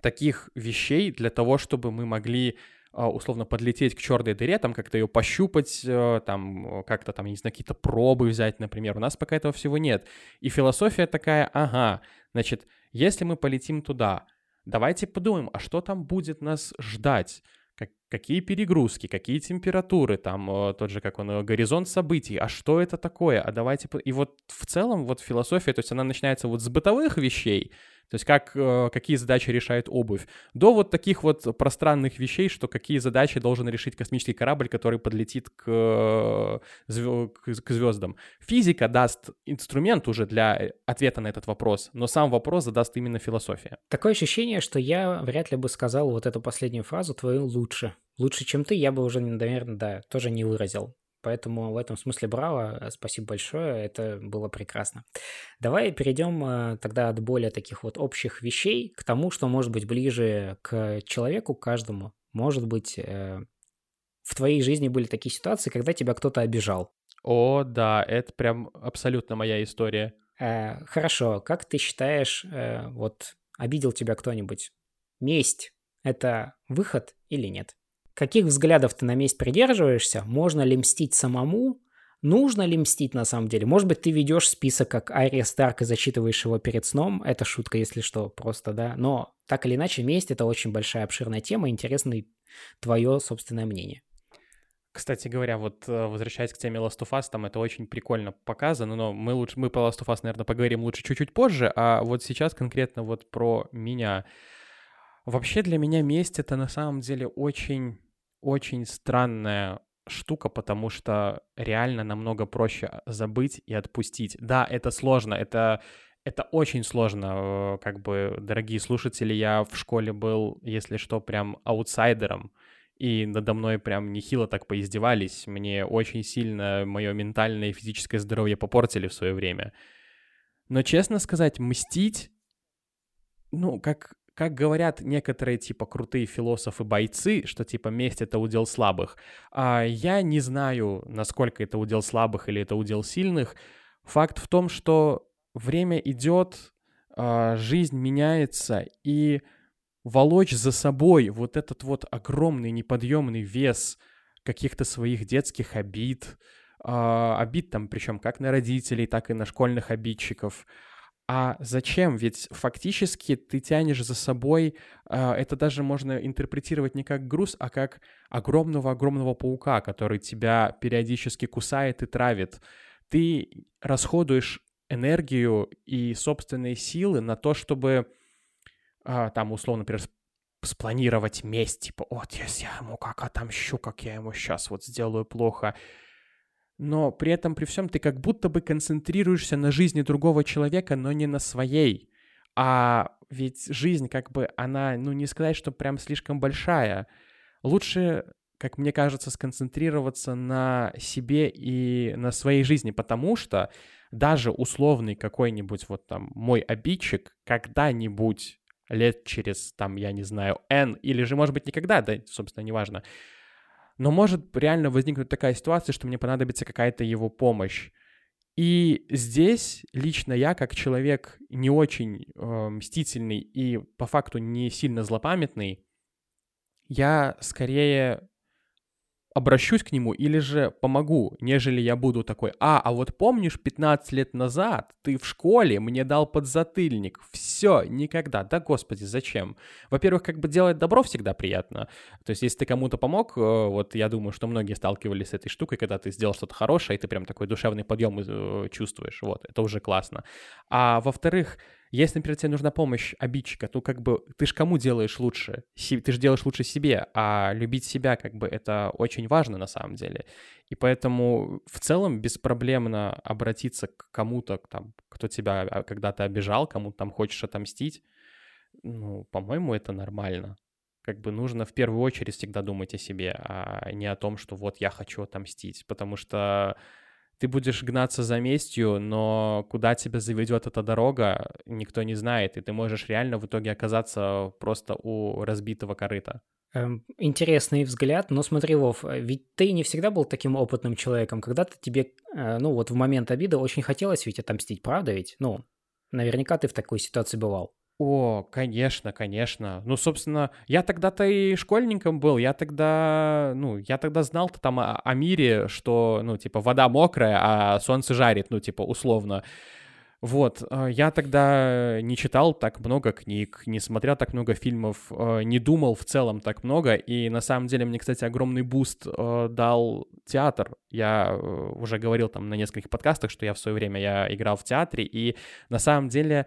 таких вещей для того, чтобы мы могли условно подлететь к черной дыре, там как-то ее пощупать, э, там как-то там, не знаю, какие-то пробы взять, например. У нас пока этого всего нет. И философия такая, ага, значит, если мы полетим туда, давайте подумаем, а что там будет нас ждать? Как, какие перегрузки, какие температуры, там э, тот же, как он, э, горизонт событий, а что это такое, а давайте... И вот в целом вот философия, то есть она начинается вот с бытовых вещей, то есть как, э, какие задачи решает обувь, до вот таких вот пространных вещей, что какие задачи должен решить космический корабль, который подлетит к, э, к звездам. Физика даст инструмент уже для ответа на этот вопрос, но сам вопрос задаст именно философия.
Такое ощущение, что я вряд ли бы сказал вот эту последнюю фразу твою лучше. Лучше, чем ты, я бы уже, наверное, да, тоже не выразил. Поэтому в этом смысле браво, э, спасибо большое, это было прекрасно. Давай перейдем э, тогда от более таких вот общих вещей к тому, что может быть ближе к человеку, к каждому. Может быть, э, в твоей жизни были такие ситуации, когда тебя кто-то обижал.
О, да, это прям абсолютно моя история.
Хорошо, как ты считаешь, вот обидел тебя кто-нибудь? месть — это выход или нет? Каких взглядов ты на месть придерживаешься? Можно ли мстить самому? Нужно ли мстить на самом деле? Может быть, ты ведешь список как Ария Старк и зачитываешь его перед сном? Это шутка, если что, просто, да. Но так или иначе, месть — это очень большая обширная тема, интересно твое собственное мнение.
Кстати говоря, вот э, возвращаясь к теме Last of Us, там это очень прикольно показано, но мы лучше, мы по Last of Us, наверное, поговорим лучше чуть-чуть позже, а вот сейчас конкретно вот про меня. Вообще для меня месть — это на самом деле очень, очень странная штука, потому что реально намного проще забыть и отпустить. Да, это сложно, это это очень сложно, э, как бы, дорогие слушатели, я в школе был, если что, прям аутсайдером, и надо мной прям нехило так поиздевались, мне очень сильно мое ментальное и физическое здоровье попортили в свое время. Но, честно сказать, мстить, ну, как, как говорят некоторые, типа, крутые философы-бойцы, что, типа, месть — это удел слабых, а я не знаю, насколько это удел слабых или это удел сильных. Факт в том, что время идет, а, жизнь меняется, и волочь за собой вот этот вот огромный неподъемный вес каких-то своих детских обид, э, обид там причем как на родителей, так и на школьных обидчиков. А зачем? Ведь фактически ты тянешь за собой, э, это даже можно интерпретировать не как груз, а как огромного-огромного паука, который тебя периодически кусает и травит. Ты расходуешь энергию и собственные силы на то, чтобы а, там, условно, например, спланировать месть, типа, вот, я ему как отомщу, как я ему сейчас вот сделаю плохо. Но при этом, при всем, ты как будто бы концентрируешься на жизни другого человека, но не на своей. А ведь жизнь, как бы, она, ну, не сказать, что прям слишком большая. Лучше, как мне кажется, сконцентрироваться на себе и на своей жизни, потому что даже условный какой-нибудь вот там мой обидчик когда-нибудь лет через, там, я не знаю, N, или же, может быть, никогда, да, собственно, неважно. Но может реально возникнуть такая ситуация, что мне понадобится какая-то его помощь. И здесь лично я, как человек не очень э, мстительный и по факту не сильно злопамятный, я скорее обращусь к нему или же помогу, нежели я буду такой, а, а вот помнишь, 15 лет назад ты в школе мне дал подзатыльник, все, никогда, да господи, зачем? Во-первых, как бы делать добро всегда приятно, то есть если ты кому-то помог, э, вот я думаю, что многие сталкивались с этой штукой, когда ты сделал что-то хорошее, и ты прям такой душевный подъем э, чувствуешь, вот, это уже классно. А во-вторых, если, например, тебе нужна помощь обидчика, то как бы ты же кому делаешь лучше? Ты же делаешь лучше себе, а любить себя как бы это очень важно на самом деле. И поэтому в целом беспроблемно обратиться к кому-то, там, кто тебя а, когда-то обижал, кому там хочешь отомстить, ну, по-моему, это нормально. Как бы нужно в первую очередь всегда думать о себе, а не о том, что вот я хочу отомстить, потому что ты будешь гнаться за местью, но куда тебя заведет эта дорога, никто не знает, и ты можешь реально в итоге оказаться просто у разбитого корыта.
Эм, интересный взгляд, но смотри, Вов, ведь ты не всегда был таким опытным человеком. Когда-то тебе, э, ну вот в момент обиды очень хотелось ведь отомстить, правда ведь? Ну, наверняка ты в такой ситуации бывал.
О, конечно, конечно. Ну, собственно, я тогда-то и школьником был, я тогда, ну, я тогда знал-то там о, о мире, что, ну, типа, вода мокрая, а солнце жарит, ну, типа, условно. Вот, э, я тогда не читал так много книг, не смотрел так много фильмов, э, не думал в целом так много, и на самом деле мне, кстати, огромный boost э, дал театр. Я уже говорил там на нескольких подкастах, что я в свое время я играл в театре, и на самом деле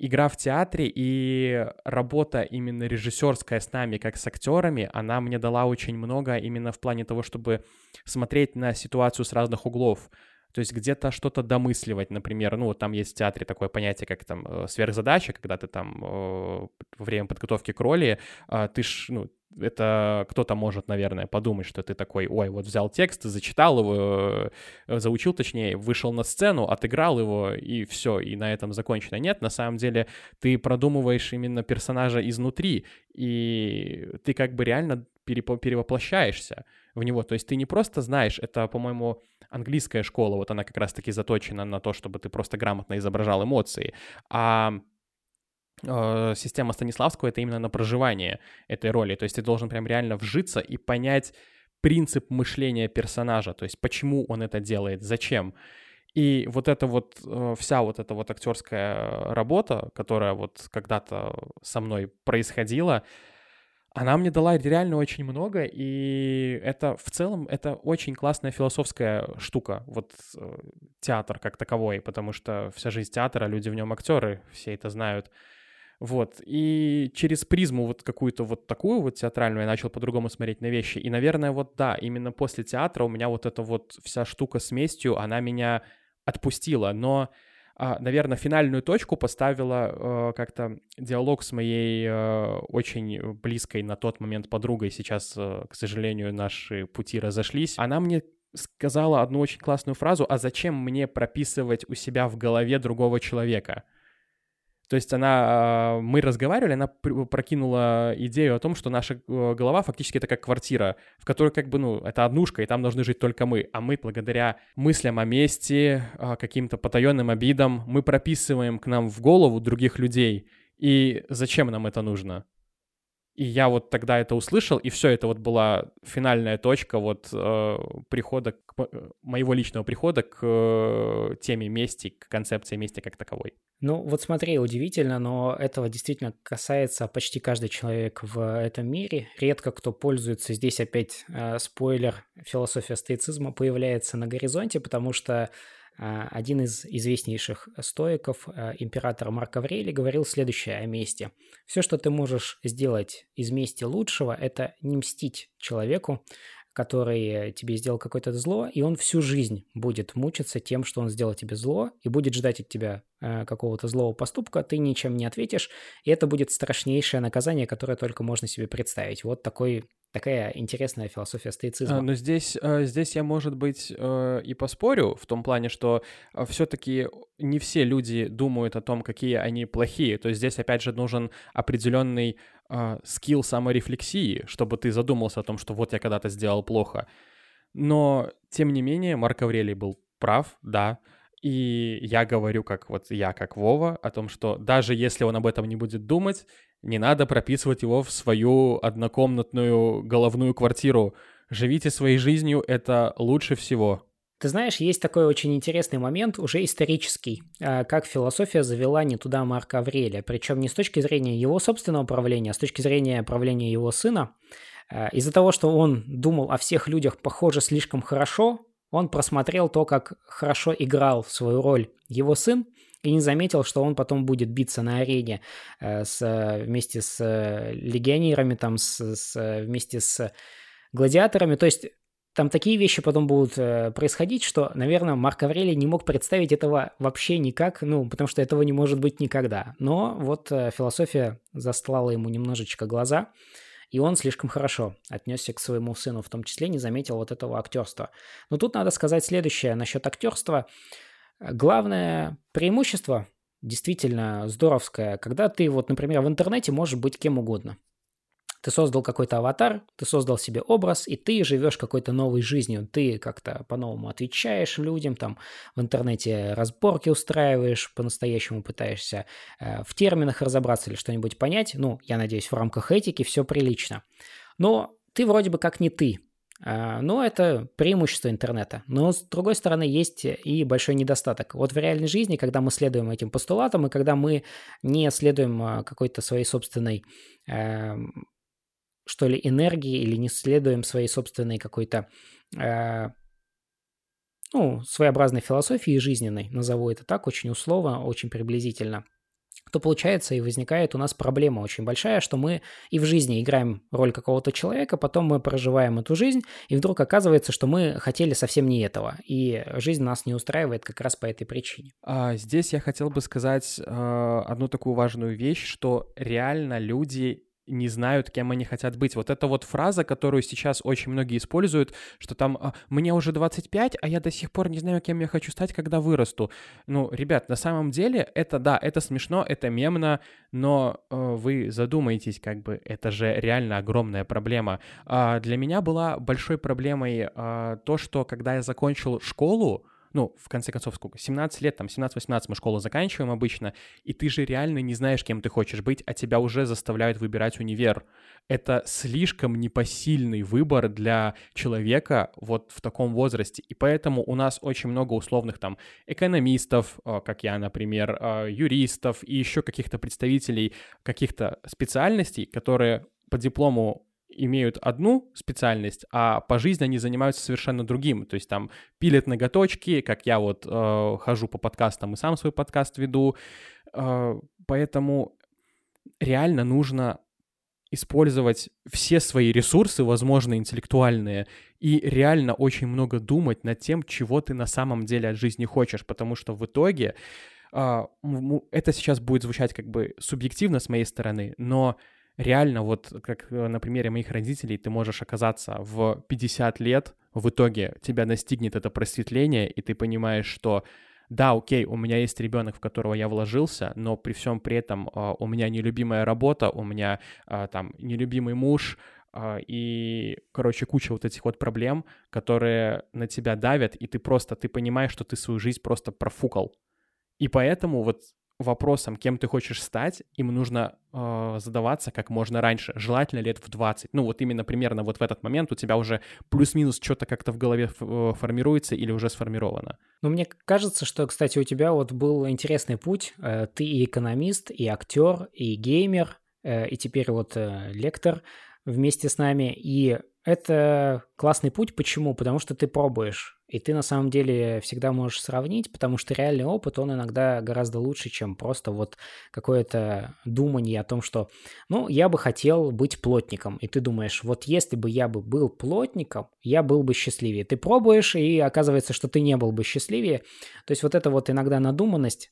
игра в театре и работа именно режиссерская с нами, как с актерами, она мне дала очень много именно в плане того, чтобы смотреть на ситуацию с разных углов. То есть где-то что-то домысливать, например, ну, там есть в театре такое понятие, как там э, сверхзадача, когда ты там э, во время подготовки к роли, э, ты ж, ну, это кто-то может, наверное, подумать, что ты такой, ой, вот взял текст, зачитал его, э, заучил, точнее, вышел на сцену, отыграл его, и все, и на этом закончено. Нет, на самом деле ты продумываешь именно персонажа изнутри, и ты как бы реально перевоплощаешься в него. То есть ты не просто знаешь, это, по-моему, английская школа, вот она как раз-таки заточена на то, чтобы ты просто грамотно изображал эмоции, а система Станиславского — это именно на проживание этой роли. То есть ты должен прям реально вжиться и понять принцип мышления персонажа, то есть почему он это делает, зачем. И вот эта вот э, вся вот эта вот актерская работа, которая вот когда-то со мной происходила, она мне дала реально очень много, и это в целом это очень классная философская штука, вот э, театр как таковой, потому что вся жизнь театра, люди в нем актеры, все это знают. Вот, и через призму вот какую-то вот такую вот театральную я начал по-другому смотреть на вещи. И, наверное, вот да, именно после театра у меня вот эта вот вся штука с местью, она меня отпустила, но а, наверное, финальную точку поставила э, как-то диалог с моей э, очень близкой на тот момент подругой. Сейчас, э, к сожалению, наши пути разошлись. Она мне сказала одну очень классную фразу, а зачем мне прописывать у себя в голове другого человека? То есть она, а, мы разговаривали, она прокинула идею о том, что наша э, голова фактически это как квартира, в которой как бы, ну, это однушка, и там должны жить только мы. А мы благодаря мыслям о мести, а, каким-то потаенным обидам, мы прописываем к нам в голову других людей. И зачем нам это нужно? И я вот тогда это услышал, и все, это вот была финальная точка вот э, прихода, к, э, моего личного прихода к э, теме мести, к концепции мести как таковой.
Ну вот смотри, удивительно, но этого действительно касается почти каждый человек в этом мире. Редко кто пользуется. Здесь опять э, спойлер, философия стоицизма появляется на горизонте, потому что один из известнейших стоиков, а, император Марк Аврелий, говорил следующее о мести. Все, что ты можешь сделать из мести лучшего, это не мстить человеку, который тебе сделал какое-то зло, и он всю жизнь будет мучиться тем, что он сделал тебе зло, и будет ждать от тебя э, какого-то злого поступка, ты ничем не ответишь, и это будет страшнейшее наказание, которое только можно себе представить. Вот такой Такая интересная философия стоицизма. А,
но здесь, э, здесь я, может быть, и поспорю в том плане, что все-таки не все люди думают о том, какие они плохие. То есть здесь, опять же, нужен определенный скилл саморефлексии, чтобы ты задумался о том, что вот я когда-то сделал плохо. Но, тем не менее, Марк Аврелий был прав, да, и я говорю, как вот я, как Вова, о том, что даже если он об этом не будет думать, не надо прописывать его в свою однокомнатную головную квартиру. Живите своей жизнью, это лучше всего.
Ты знаешь, есть такой очень интересный момент, уже исторический, а, как философия завела не туда Марка Аврелия, причем не с точки зрения его собственного правления, а с точки зрения правления его сына. А, из-за того, что он думал о всех людях, похоже, слишком хорошо, он просмотрел то, как хорошо играл в свою роль его сын, и не заметил, что он потом будет биться на арене э, с, вместе с э, легионерами, там, с, с, вместе с гладиаторами. То есть там такие вещи потом будут э, происходить, что, наверное, Марк Аврелий не мог представить этого вообще никак, ну, потому что этого не может быть никогда. Но вот э, философия застлала ему немножечко глаза, и он слишком хорошо отнесся к своему сыну, в том числе не заметил вот этого актерства. Но тут надо сказать следующее насчет актерства. Главное преимущество действительно здоровское, когда ты вот, например, в интернете можешь быть кем угодно. Ты создал какой-то аватар, ты создал себе образ, и ты живешь какой-то новой жизнью. Ты как-то по-новому отвечаешь людям, там в интернете разборки устраиваешь, по-настоящему пытаешься э, в терминах разобраться или что-нибудь понять. Ну, я надеюсь, в рамках этики все прилично. Но ты вроде бы как не ты. А, но это преимущество интернета. Но с другой стороны есть и большой недостаток. Вот в реальной жизни, когда мы следуем этим постулатам, и когда мы не следуем а, какой-то своей собственной эм, что ли, энергии или не следуем своей собственной какой-то э, ну, своеобразной философии жизненной, назову это так, очень условно, очень приблизительно – то получается и возникает у нас проблема очень большая, что мы и в жизни играем роль какого-то человека, потом мы проживаем эту жизнь, и вдруг оказывается, что мы хотели совсем не этого, и жизнь нас не устраивает как раз по этой причине.
А, здесь я хотел бы сказать э, одну такую важную вещь, что реально люди не знают, кем они хотят быть. Вот эта вот фраза, которую сейчас очень многие используют, что там «А, «мне уже 25, а я до сих пор не знаю, кем я хочу стать, когда вырасту». Ну, ребят, на самом деле это, да, это смешно, это мемно, но э, вы задумаетесь, как бы, это же реально огромная проблема. Э, для меня была большой проблемой э, то, что когда я закончил школу, ну, в конце концов, сколько, 17 лет, там, 17-18 мы школу заканчиваем обычно, и ты же реально не знаешь, кем ты хочешь быть, а тебя уже заставляют выбирать универ. Это слишком непосильный выбор для человека вот в таком возрасте, и поэтому у нас очень много условных там экономистов, э, как я, например, э, юристов и еще каких-то представителей каких-то специальностей, которые по диплому имеют одну специальность, а по жизни они занимаются совершенно другим. То есть там пилят ноготочки, как я вот э, хожу по подкастам и сам свой подкаст веду. Э, поэтому реально нужно использовать все свои ресурсы, возможно, интеллектуальные, и реально очень много думать над тем, чего ты на самом деле от жизни хочешь, потому что в итоге э, это сейчас будет звучать как бы субъективно с моей стороны, но реально вот как э, на примере моих родителей ты можешь оказаться в 50 лет, в итоге тебя настигнет это просветление, и ты понимаешь, что да, окей, у меня есть ребенок, в которого я вложился, но при всем при этом uh, у меня нелюбимая работа, у меня uh, там нелюбимый муж, uh, и, короче, куча вот этих вот проблем, которые на тебя давят, и ты просто, ты понимаешь, что ты свою жизнь просто профукал. И поэтому вот вопросом, кем ты хочешь стать, им нужно э, задаваться как можно раньше, желательно лет в 20. Ну вот именно примерно вот в этот момент у тебя уже плюс-минус что-то как-то в голове э, формируется или уже сформировано.
Ну мне кажется, что, кстати, у тебя вот был интересный путь. Э, ты и экономист, и актер, и геймер, э, и теперь вот лектор вместе с нами. И это классный путь. Почему? Потому что ты пробуешь. И ты на самом деле всегда можешь сравнить, потому что реальный опыт, он иногда гораздо лучше, чем просто вот какое-то думание о том, что, ну, я бы хотел быть плотником. И ты думаешь, вот если бы я бы был плотником, я был бы счастливее. Ты пробуешь, и оказывается, что ты не был бы счастливее. То есть вот эта вот иногда надуманность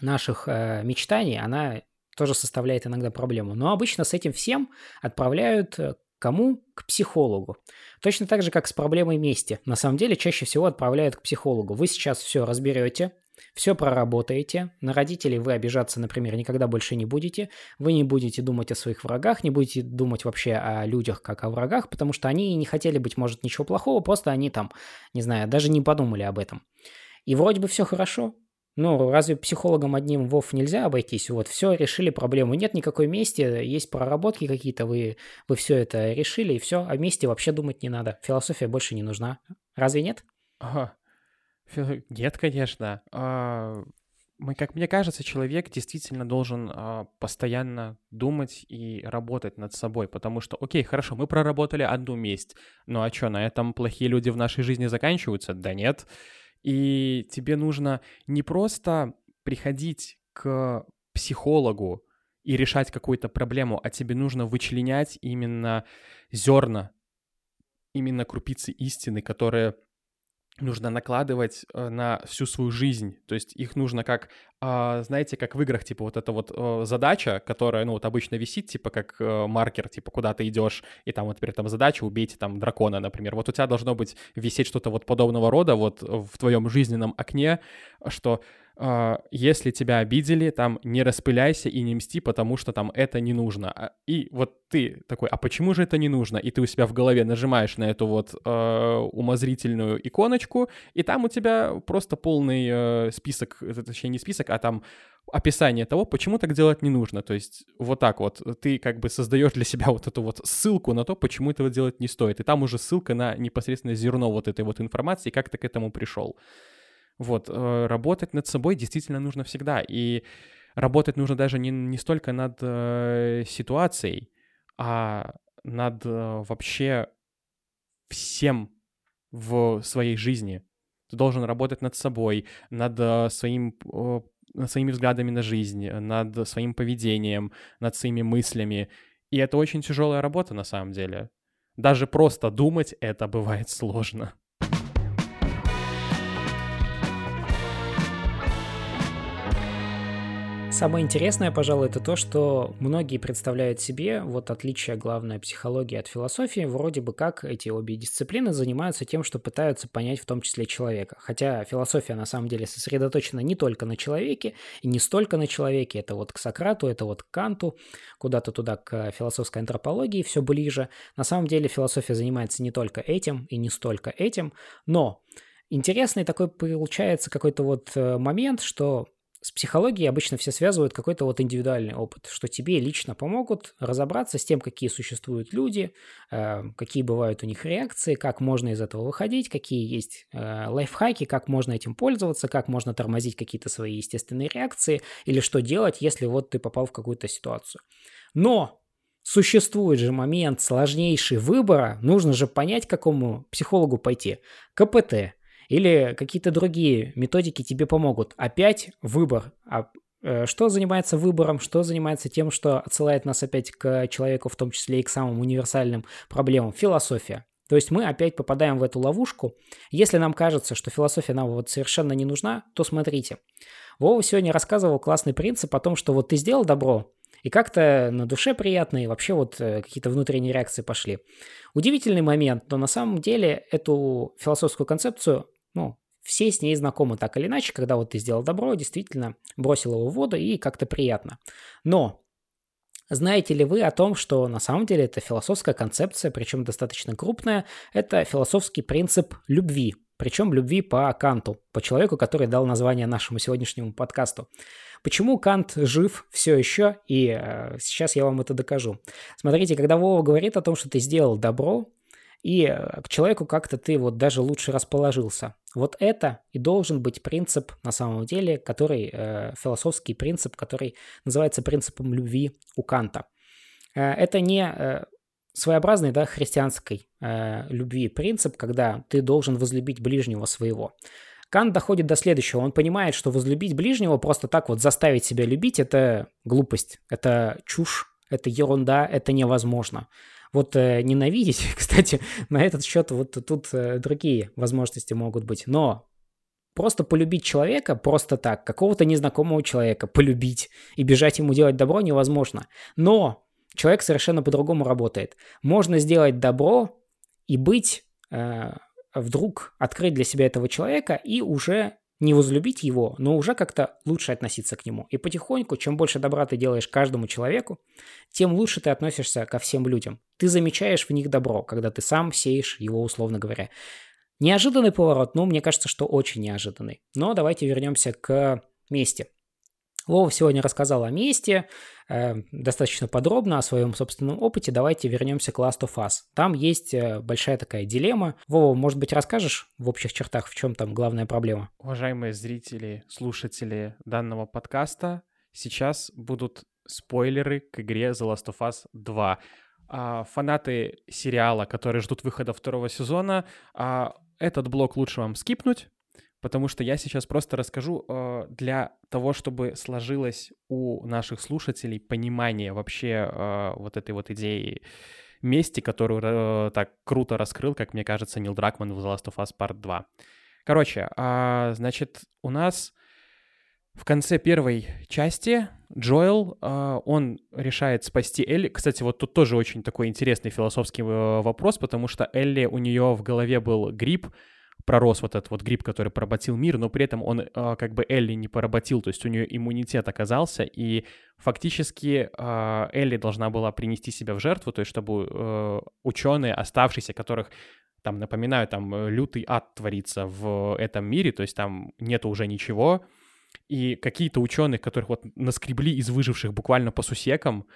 наших э, мечтаний, она тоже составляет иногда проблему. Но обычно с этим всем отправляют э, Кому? К психологу. Точно так же, как с проблемой мести. На самом деле, чаще всего отправляют к психологу. Вы сейчас все разберете, все проработаете, на родителей вы обижаться, например, никогда больше не будете, вы не будете думать о своих врагах, не будете думать вообще о людях как о врагах, потому что они не хотели быть, может, ничего плохого, просто они там, не знаю, даже не подумали об этом. И вроде бы все хорошо, ну, разве психологом одним ВОВ нельзя обойтись? Вот, все, решили проблему. Нет никакой мести, есть проработки какие-то, вы, вы все это решили, и все. О мести вообще думать не надо. Философия больше не нужна. Разве нет?
Ага. Нет, конечно. А, как мне кажется, человек действительно должен а, постоянно думать и работать над собой, потому что, окей, хорошо, мы проработали одну месть, ну а что, на этом плохие люди в нашей жизни заканчиваются? Да нет. И тебе нужно не просто приходить к психологу и решать какую-то проблему, а тебе нужно вычленять именно зерна, именно крупицы истины, которые нужно накладывать э, на всю свою жизнь. То есть их нужно как, а, знаете, как в играх, типа вот эта вот э, задача, которая, ну вот обычно висит, типа как э, маркер, типа куда ты идешь, и там вот теперь там задача, убейте там дракона, например. Вот у тебя должно быть висеть что-то вот подобного рода вот в твоем жизненном окне, что если тебя обидели, там не распыляйся и не мсти, потому что там это не нужно. А, и вот ты такой, а почему же это не нужно? И ты у себя в голове нажимаешь на эту вот э, умозрительную иконочку, и там у тебя просто полный э, список, точнее не список, а там описание того, почему так делать не нужно. То есть вот так вот ты как бы создаешь для себя вот эту вот ссылку на то, почему этого делать не стоит. И там уже ссылка на непосредственно зерно вот этой вот информации, как ты к этому пришел. Вот, э, работать над собой действительно нужно всегда. И работать нужно даже не, не столько над э, ситуацией, а над э, вообще всем в своей жизни. Ты должен работать над собой, над своим своими взглядами на жизнь, над своим поведением, над своими мыслями. И это очень тяжелая работа на самом деле. Даже просто думать это бывает сложно.
Самое интересное, пожалуй, это то, что многие представляют себе вот отличие главной психологии от философии, вроде бы как эти обе дисциплины занимаются тем, что пытаются понять в том числе человека. Хотя философия на самом деле сосредоточена не только на человеке, и не столько на человеке, это вот к Сократу, это вот к Канту, куда-то туда к философской антропологии все ближе. На самом деле философия занимается не только этим и не столько этим, но интересный такой получается какой-то вот э, момент, что с психологией обычно все связывают какой-то вот индивидуальный опыт, что тебе лично помогут разобраться с тем, какие существуют люди, э, какие бывают у них реакции, как можно из этого выходить, какие есть э, лайфхаки, как можно этим пользоваться, как можно тормозить какие-то свои естественные реакции, или что делать, если вот ты попал в какую-то ситуацию. Но Существует же момент сложнейший выбора, нужно же понять, к какому психологу пойти. КПТ, или какие-то другие методики тебе помогут. Опять выбор. А э, что занимается выбором, что занимается тем, что отсылает нас опять к человеку, в том числе и к самым универсальным проблемам? Философия. То есть мы опять попадаем в эту ловушку. Если нам кажется, что философия нам вот совершенно не нужна, то смотрите. Вова сегодня рассказывал классный принцип о том, что вот ты сделал добро, и как-то на душе приятно, и вообще вот э, какие-то внутренние реакции пошли. Удивительный момент, но на самом деле эту философскую концепцию ну, все с ней знакомы так или иначе, когда вот ты сделал добро, действительно бросил его в воду и как-то приятно. Но знаете ли вы о том, что на самом деле это философская концепция, причем достаточно крупная, это философский принцип любви, причем любви по Канту, по человеку, который дал название нашему сегодняшнему подкасту. Почему Кант жив все еще, и э, сейчас я вам это докажу. Смотрите, когда Вова говорит о том, что ты сделал добро, и э, к человеку как-то ты вот даже лучше расположился. Вот это и должен быть принцип на самом деле, который, э, философский принцип, который называется принципом любви у Канта. Э, это не э, своеобразный, да, христианской э, любви принцип, когда ты должен возлюбить ближнего своего. Кант доходит до следующего. Он понимает, что возлюбить ближнего, просто так вот заставить себя любить, это глупость, это чушь, это ерунда, это невозможно. Вот э, ненавидеть, кстати, на этот счет вот тут э, другие возможности могут быть. Но просто полюбить человека просто так, какого-то незнакомого человека, полюбить и бежать ему делать добро невозможно. Но человек совершенно по-другому работает. Можно сделать добро и быть, э, вдруг открыть для себя этого человека и уже не возлюбить его, но уже как-то лучше относиться к нему. И потихоньку, чем больше добра ты делаешь каждому человеку, тем лучше ты относишься ко всем людям. Ты замечаешь в них добро, когда ты сам сеешь его, условно говоря. Неожиданный поворот, ну, мне кажется, что очень неожиданный. Но давайте вернемся к мести. Вова сегодня рассказал о месте, э, достаточно подробно о своем собственном опыте. Давайте вернемся к Last of Us. Там есть э, большая такая дилемма. Вова, может быть, расскажешь в общих чертах, в чем там главная проблема?
Уважаемые зрители, слушатели данного подкаста, сейчас будут спойлеры к игре The Last of Us 2. А, фанаты сериала, которые ждут выхода второго сезона, а, этот блок лучше вам скипнуть, потому что я сейчас просто расскажу э, для того, чтобы сложилось у наших слушателей понимание вообще э, вот этой вот идеи мести, которую э, так круто раскрыл, как мне кажется, Нил Дракман в The Last of Us Part 2. Короче, э, значит, у нас в конце первой части Джоэл, он решает спасти Элли. Кстати, вот тут тоже очень такой интересный философский вопрос, потому что Элли, у нее в голове был грипп, пророс вот этот вот гриб, который поработил мир, но при этом он э, как бы Элли не поработил, то есть у нее иммунитет оказался, и фактически э, Элли должна была принести себя в жертву, то есть чтобы э, ученые, оставшиеся, которых там, напоминаю, там э, лютый ад творится в этом мире, то есть там нету уже ничего, и какие-то ученые, которых вот наскребли из выживших буквально по сусекам,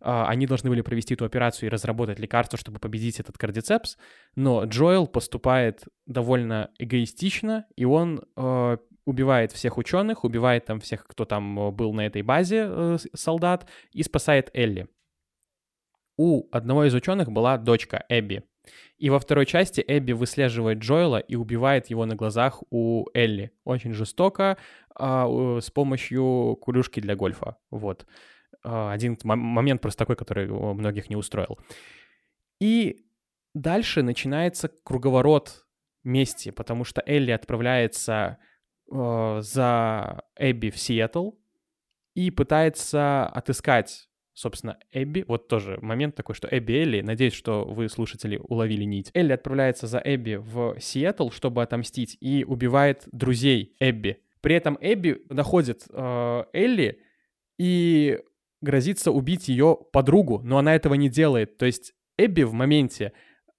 они должны были провести эту операцию и разработать лекарство, чтобы победить этот кардицепс, но Джоэл поступает довольно эгоистично, и он э, убивает всех ученых, убивает там всех, кто там э, был на этой базе, э, солдат, и спасает Элли. У одного из ученых была дочка Эбби. И во второй части Эбби выслеживает Джоэла и убивает его на глазах у Элли. Очень жестоко, э, с помощью кулюшки для гольфа. Вот. А, один момент просто такой, который многих не устроил. И дальше начинается круговорот мести, потому что Элли отправляется э, за Эбби в Сиэтл и пытается отыскать, собственно, Эбби. Вот тоже момент такой, что Эбби Элли, надеюсь, что вы, слушатели, уловили нить. Элли отправляется за Эбби в Сиэтл, чтобы отомстить, и убивает друзей Эбби. При этом Эбби находит э, Элли и грозится убить ее подругу, но она этого не делает. То есть Эбби в моменте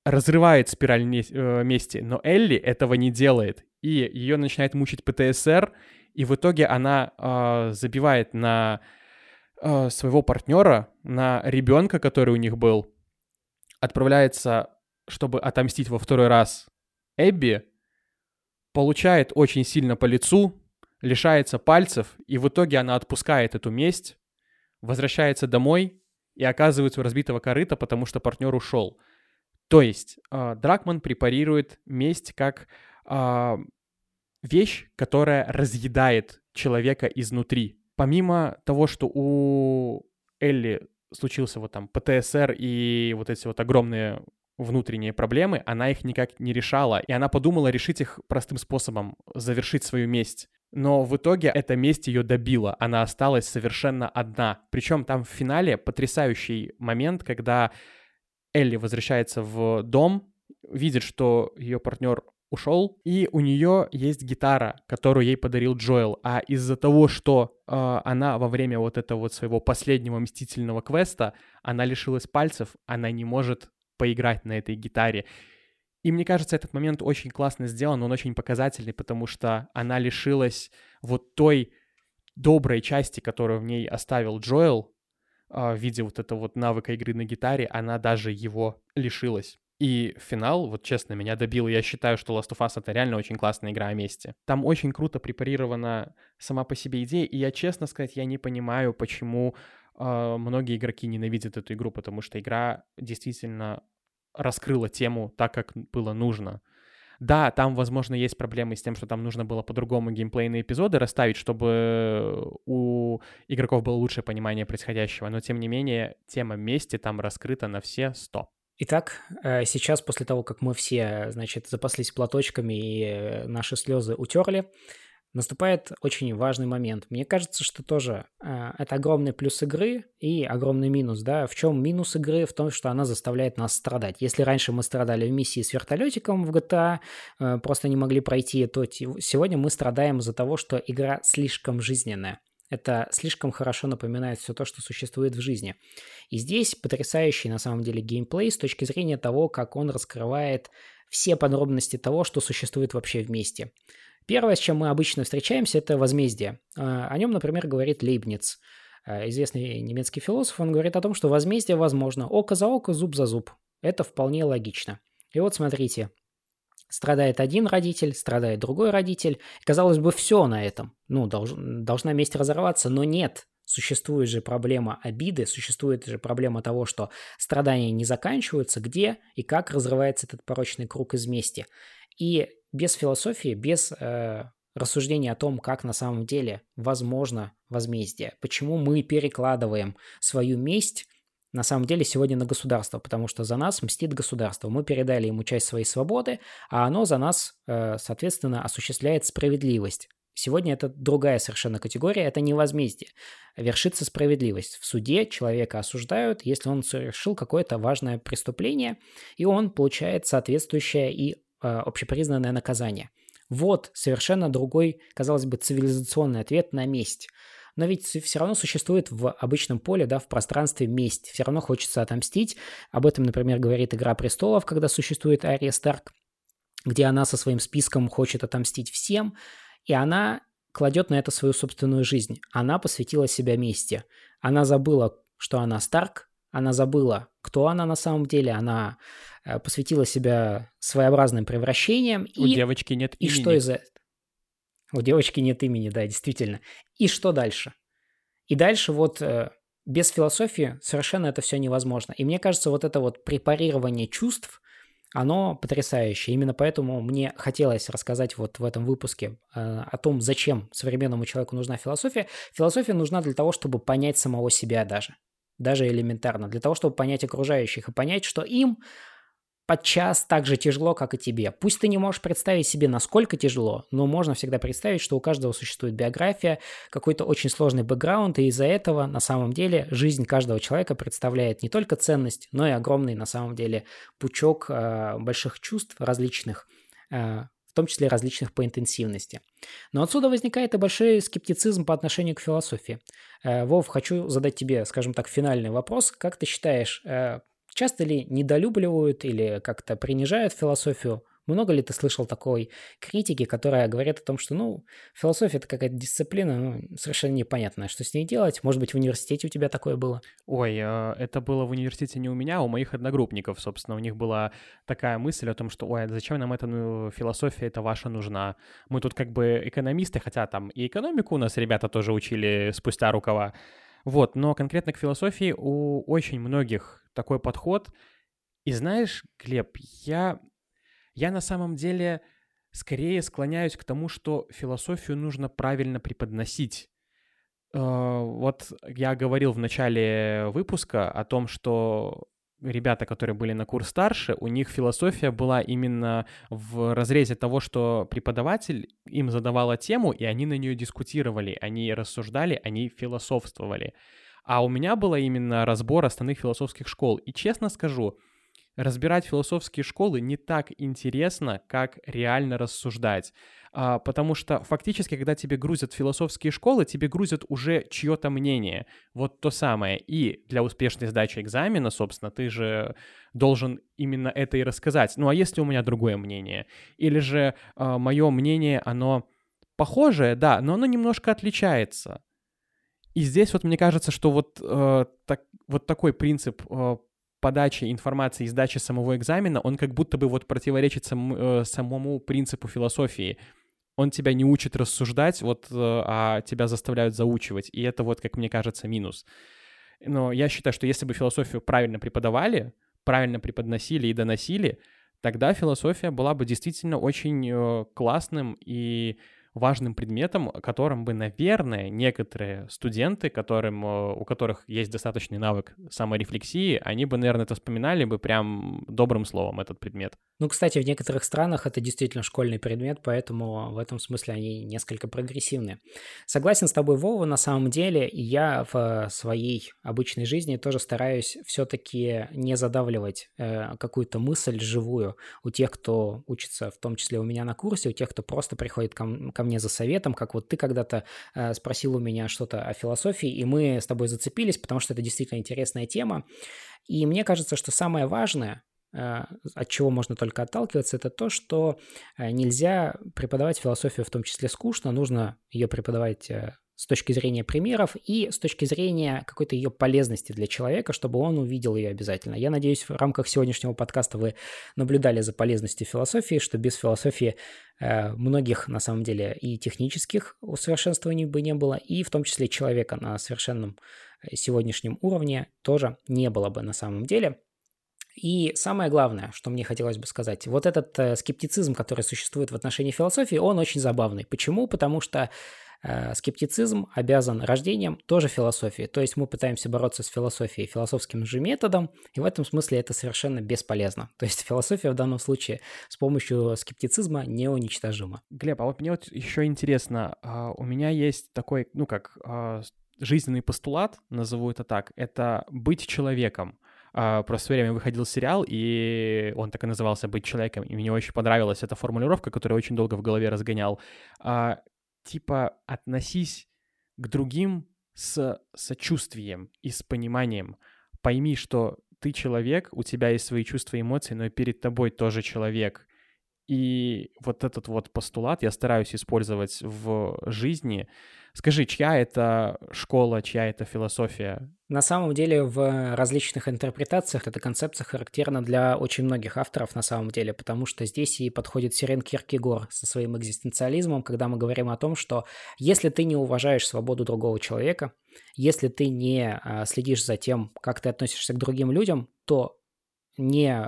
разрывает спираль э, мести, но Элли этого не делает. И ее начинает мучить ПТСР, и в итоге она э, забивает на э, своего партнера, на ребенка, который у них был, отправляется, чтобы отомстить во второй раз Эбби, получает очень сильно по лицу, лишается пальцев, и в итоге она отпускает эту месть, возвращается домой и оказывается у разбитого корыта, потому что партнер ушел. То есть э, Дракман препарирует месть как э, вещь, которая разъедает человека изнутри. Помимо того, что у Элли случился вот там ПТСР и вот эти вот огромные внутренние проблемы, она их никак не решала, и она подумала решить их простым способом, завершить свою месть. Но в итоге эта месть ее добила, она осталась совершенно одна. Причем там в финале потрясающий момент, когда Элли возвращается в дом, видит, что ее партнер ушел, и у нее есть гитара, которую ей подарил Джоэл. А из-за того, что э, она во время вот этого вот своего последнего мстительного квеста, она лишилась пальцев, она не может поиграть на этой гитаре. И мне кажется, этот момент очень классно сделан, он очень показательный, потому что она лишилась вот той доброй части, которую в ней оставил Джоэл, э, в виде вот этого вот навыка игры на гитаре, она даже его лишилась. И финал, вот честно, меня добил. Я считаю, что Last of Us — это реально очень классная игра о месте. Там очень круто препарирована сама по себе идея, и я, честно сказать, я не понимаю, почему э, многие игроки ненавидят эту игру, потому что игра действительно раскрыла тему так, как было нужно. Да, там, возможно, есть проблемы с тем, что там нужно было по-другому геймплейные эпизоды расставить, чтобы у игроков было лучшее понимание происходящего, но, тем не менее, тема мести там раскрыта на все сто.
Итак, э, сейчас, после того, как мы все, значит, запаслись платочками и э, наши слезы утерли, наступает очень важный момент. Мне кажется, что тоже э, это огромный плюс игры и огромный минус. Да? В чем минус игры? В том, что она заставляет нас страдать. Если раньше мы страдали в миссии с вертолетиком в GTA, просто не могли пройти, то сегодня мы страдаем из-за того, что игра слишком жизненная. Это слишком хорошо напоминает все то, что существует в жизни. И здесь потрясающий на самом деле геймплей с точки зрения того, как он раскрывает все подробности того, что существует вообще вместе. Первое, с чем мы обычно встречаемся, это возмездие. А, о нем, например, говорит Лейбниц, а, известный немецкий философ. Он говорит о том, что возмездие возможно око за око, зуб за зуб. Это вполне логично. И вот смотрите, Страдает один родитель, страдает другой родитель. Казалось бы, все на этом. Ну, долж, должна месть разорваться, но нет. Существует же проблема обиды, существует же проблема того, что страдания не заканчиваются, где и как разрывается этот порочный круг из мести. И без философии, без э, рассуждения о том, как на самом деле возможно возмездие, почему мы перекладываем свою месть на самом деле сегодня на государство, потому что за нас мстит государство. Мы передали ему часть своей свободы, а оно за нас, э, соответственно, осуществляет справедливость. Сегодня это другая совершенно категория, это не возмездие. Вершится справедливость. В суде человека осуждают, если он совершил какое-то важное преступление, и он получает соответствующее и общепризнанное наказание. Вот совершенно другой, казалось бы, цивилизационный ответ на месть. Но ведь все равно существует в обычном поле, да, в пространстве месть. Все равно хочется отомстить. Об этом, например, говорит «Игра престолов», когда существует Ария Старк, где она со своим списком хочет отомстить всем, и она кладет на это свою собственную жизнь. Она посвятила себя мести. Она забыла, что она Старк, она забыла, кто она на самом деле, она э, посвятила себя своеобразным превращениям.
У и, девочки нет
и имени. И что из этого? У девочки нет имени, да, действительно. И что дальше? И дальше вот э, без философии совершенно это все невозможно. И мне кажется, вот это вот препарирование чувств, оно потрясающее. Именно поэтому мне хотелось рассказать вот в этом выпуске э, о том, зачем современному человеку нужна философия. Философия нужна для того, чтобы понять самого себя даже. Даже элементарно. Для того, чтобы понять окружающих и понять, что им подчас так же тяжело, как и тебе. Пусть ты не можешь представить себе, насколько тяжело, но можно всегда представить, что у каждого существует биография, какой-то очень сложный бэкграунд, и из-за этого на самом деле жизнь каждого человека представляет не только ценность, но и огромный на самом деле пучок э, больших чувств различных, э, том числе различных по интенсивности. Но отсюда возникает и большой скептицизм по отношению к философии. Э, Вов, хочу задать тебе, скажем так, финальный вопрос. Как ты считаешь, э, Часто ли недолюбливают или как-то принижают философию? Много ли ты слышал такой критики, которая говорит о том, что, ну, философия — это какая-то дисциплина, ну, совершенно непонятная, что с ней делать? Может быть, в университете у тебя такое было?
Ой, э, это было в университете не у меня, а у моих одногруппников, собственно. У них была такая мысль о том, что, ой, а зачем нам эта ну, философия, это ваша нужна? Мы тут как бы экономисты, хотя там и экономику у нас ребята тоже учили спустя рукава. Вот, но конкретно к философии у очень многих такой подход. И знаешь, Глеб, я я на самом деле скорее склоняюсь к тому, что философию нужно правильно преподносить. Э, вот я говорил в начале выпуска о том, что ребята, которые были на курс старше, у них философия была именно в разрезе того, что преподаватель им задавала тему, и они на нее дискутировали, они рассуждали, они философствовали. А у меня было именно разбор основных философских школ. И честно скажу, разбирать философские школы не так интересно, как реально рассуждать. А, потому что фактически, когда тебе грузят философские школы, тебе грузят уже чье-то мнение. Вот то самое. И для успешной сдачи экзамена, собственно, ты же должен именно это и рассказать. Ну а если у меня другое мнение? Или же а, мое мнение, оно похожее, да, но оно немножко отличается. И здесь вот мне кажется, что вот, э, так, вот такой принцип э, подачи информации и сдачи самого экзамена, он как будто бы вот противоречит сам, э, самому принципу философии. Он тебя не учит рассуждать, вот, э, а тебя заставляют заучивать. И это вот, как мне кажется, минус. Но я считаю, что если бы философию правильно преподавали, правильно преподносили и доносили, тогда философия была бы действительно очень э, классным и важным предметом, которым бы, наверное, некоторые студенты, которым, э, у которых есть достаточный навык саморефлексии, они бы, наверное, это вспоминали бы прям добрым словом этот предмет.
Ну, кстати, в некоторых странах это действительно школьный предмет, поэтому в этом смысле они несколько прогрессивны. Согласен с тобой, Вова, на самом деле, я в своей обычной жизни тоже стараюсь все-таки не задавливать э, какую-то мысль живую у тех, кто учится, в том числе у меня на курсе, у тех, кто просто приходит ко, ко мне за советом, как вот ты когда-то э, спросил у меня что-то о философии, и мы с тобой зацепились, потому что это действительно интересная тема. И мне кажется, что самое важное, э, от чего можно только отталкиваться, это то, что э, нельзя преподавать философию в том числе скучно, нужно ее преподавать с точки зрения примеров и с точки зрения какой-то ее полезности для человека, чтобы он увидел ее обязательно. Я надеюсь, в рамках сегодняшнего подкаста вы наблюдали за полезностью философии, что без философии э, многих, на самом деле, и технических усовершенствований бы не было, и в том числе человека на совершенном э, сегодняшнем уровне тоже не было бы на самом деле. И самое главное, что мне хотелось бы сказать, вот этот э, скептицизм, который существует в отношении философии, он очень забавный. Почему? Потому что скептицизм обязан рождением тоже философии. То есть мы пытаемся бороться с философией философским же методом, и в этом смысле это совершенно бесполезно. То есть философия в данном случае с помощью скептицизма неуничтожима.
Глеб, а вот мне вот еще интересно, а, у меня есть такой, ну как, а, жизненный постулат, назову это так, это быть человеком. Uh, просто в свое время выходил сериал, и он так и назывался «Быть человеком», и мне очень понравилась эта формулировка, которую очень долго в голове разгонял. Типа относись к другим с сочувствием и с пониманием. Пойми, что ты человек, у тебя есть свои чувства и эмоции, но и перед тобой тоже человек. И вот этот вот постулат я стараюсь использовать в жизни. Скажи, чья это школа, чья это философия?
На самом деле в различных интерпретациях эта концепция характерна для очень многих авторов на самом деле, потому что здесь и подходит Сирен Киркегор со своим экзистенциализмом, когда мы говорим о том, что если ты не уважаешь свободу другого человека, если ты не а, следишь за тем, как ты относишься к другим людям, то не,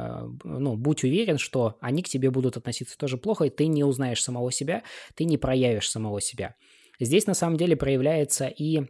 ну, будь уверен, что они к тебе будут относиться тоже плохо, и ты не узнаешь самого себя, ты не проявишь самого себя. Здесь на самом деле проявляется и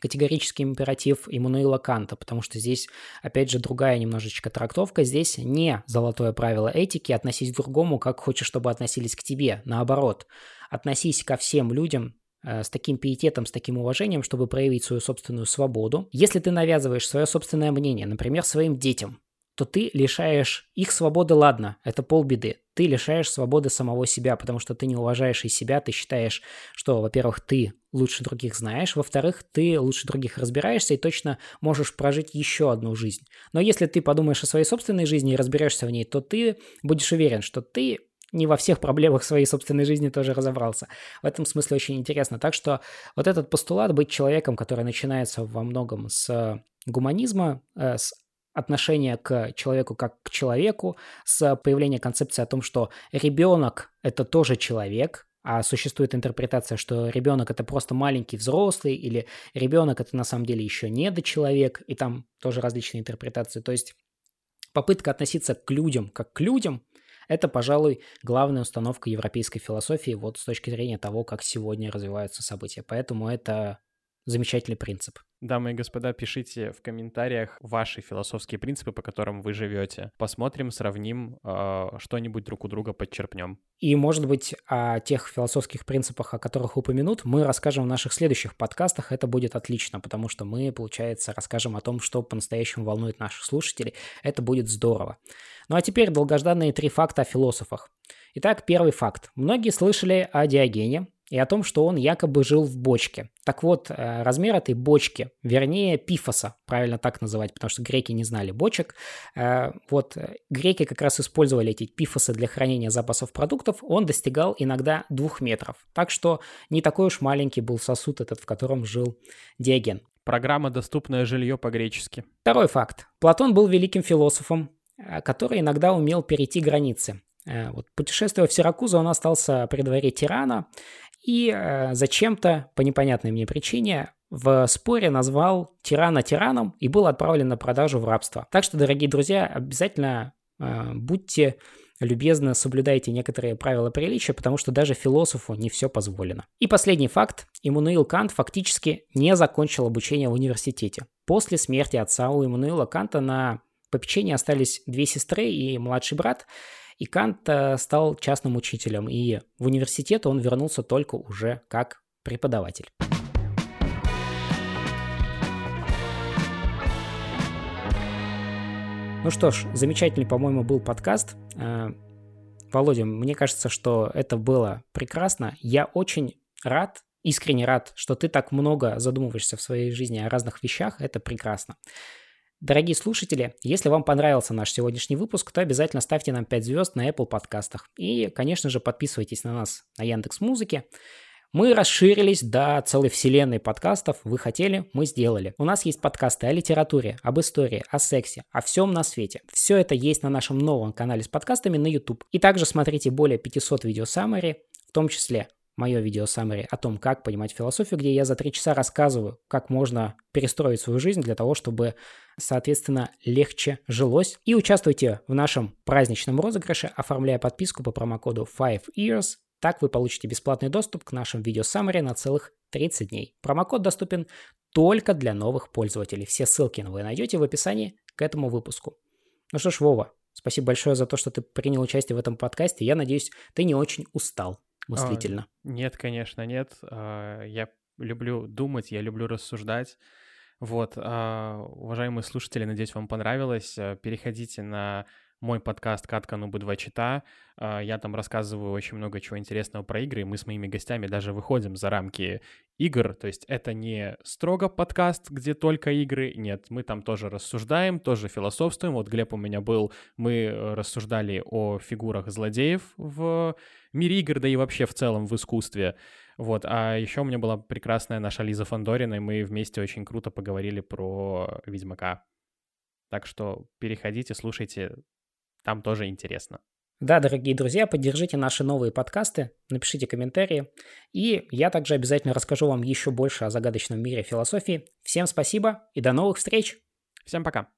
категорический императив Иммануила Канта, потому что здесь, опять же, другая немножечко трактовка. Здесь не золотое правило этики относись к другому, как хочешь, чтобы относились к тебе. Наоборот, относись ко всем людям э, с таким пиететом, с таким уважением, чтобы проявить свою собственную свободу. Если ты навязываешь свое собственное мнение, например, своим детям, то ты лишаешь их свободы, ладно, это полбеды. Ты лишаешь свободы самого себя, потому что ты не уважаешь и себя, ты считаешь, что, во-первых, ты лучше других знаешь, во-вторых, ты лучше других разбираешься и точно можешь прожить еще одну жизнь. Но если ты подумаешь о своей собственной жизни и разберешься в ней, то ты будешь уверен, что ты не во всех проблемах своей собственной жизни тоже разобрался. В этом смысле очень интересно. Так что вот этот постулат быть человеком, который начинается во многом с гуманизма, э, с отношения к человеку как к человеку, с появления концепции о том, что ребенок – это тоже человек, а существует интерпретация, что ребенок это просто маленький взрослый, или ребенок это на самом деле еще недочеловек, и там тоже различные интерпретации. То есть попытка относиться к людям как к людям – это, пожалуй, главная установка европейской философии вот с точки зрения того, как сегодня развиваются события. Поэтому это замечательный принцип.
Дамы и господа, пишите в комментариях ваши философские принципы, по которым вы живете. Посмотрим, сравним, э, что-нибудь друг у друга подчерпнем.
И, может быть, о тех философских принципах, о которых упомянут, мы расскажем в наших следующих подкастах. Это будет отлично, потому что мы, получается, расскажем о том, что по-настоящему волнует наших слушателей. Это будет здорово. Ну а теперь долгожданные три факта о философах. Итак, первый факт. Многие слышали о Диогене, и о том, что он якобы жил в бочке. Так вот, э, размер этой бочки, вернее, пифоса, правильно так называть, потому что греки не знали бочек. Э, вот э, греки как раз использовали эти пифосы для хранения запасов продуктов, он достигал иногда двух метров. Так что не такой уж маленький был сосуд этот, в котором жил Диоген.
Программа «Доступное жилье» по-гречески.
Второй факт. Платон был великим философом, который иногда умел перейти границы. Вот, путешествуя в Сиракузу, он остался при дворе тирана, и э, зачем-то, по непонятной мне причине, в споре назвал тирана тираном и был отправлен на продажу в рабство. Так что, дорогие друзья, обязательно э, будьте любезно соблюдайте некоторые правила приличия, потому что даже философу не все позволено. И последний факт. Иммануил Кант фактически не закончил обучение в университете. После смерти отца у Иммануила Канта на попечении остались две сестры и младший брат – и Кант э, стал частным учителем, и в университет он вернулся только уже как преподаватель. Ну что ж, замечательный, по-моему, был подкаст. Э, Володя, мне кажется, что это было прекрасно. Я очень рад, искренне рад, что ты так много задумываешься в своей жизни о разных вещах. Это прекрасно. Дорогие слушатели, если вам понравился наш сегодняшний выпуск, то обязательно ставьте нам 5 звезд на Apple подкастах. И, конечно же, подписывайтесь на нас на Яндекс Музыке. Мы расширились до целой вселенной подкастов. Вы хотели, мы сделали. У нас есть подкасты о литературе, об истории, о сексе, о всем на свете. Все это есть на нашем новом канале с подкастами на YouTube. И также смотрите более 500 видео саммари, в том числе мое видео summary о том, как понимать философию, где я за три часа рассказываю, как можно перестроить свою жизнь для того, чтобы, соответственно, легче жилось. И участвуйте в нашем праздничном розыгрыше, оформляя подписку по промокоду 5years. Так вы получите бесплатный доступ к нашим видео summary на целых 30 дней. Промокод доступен только для новых пользователей. Все ссылки вы найдете в описании к этому выпуску. Ну что ж, Вова, спасибо большое за то, что ты принял участие в этом подкасте. Я надеюсь, ты не очень устал мыслительно? А,
нет, конечно, нет. А, я люблю думать, я люблю рассуждать. Вот, а, уважаемые слушатели, надеюсь, вам понравилось. Переходите на мой подкаст «Катка Нубы два чита». А, я там рассказываю очень много чего интересного про игры, и мы с моими гостями даже выходим за рамки игр, то есть это не строго подкаст, где только игры, нет, мы там тоже рассуждаем, тоже философствуем. Вот Глеб у меня был, мы рассуждали о фигурах злодеев в мире игр, да и вообще в целом в искусстве. Вот, а еще у меня была прекрасная наша Лиза Фандорина, и мы вместе очень круто поговорили про Ведьмака. Так что переходите, слушайте, там тоже интересно.
Да, дорогие друзья, поддержите наши новые подкасты, напишите комментарии, и я также обязательно расскажу вам еще больше о загадочном мире философии. Всем спасибо и до новых встреч!
Всем пока!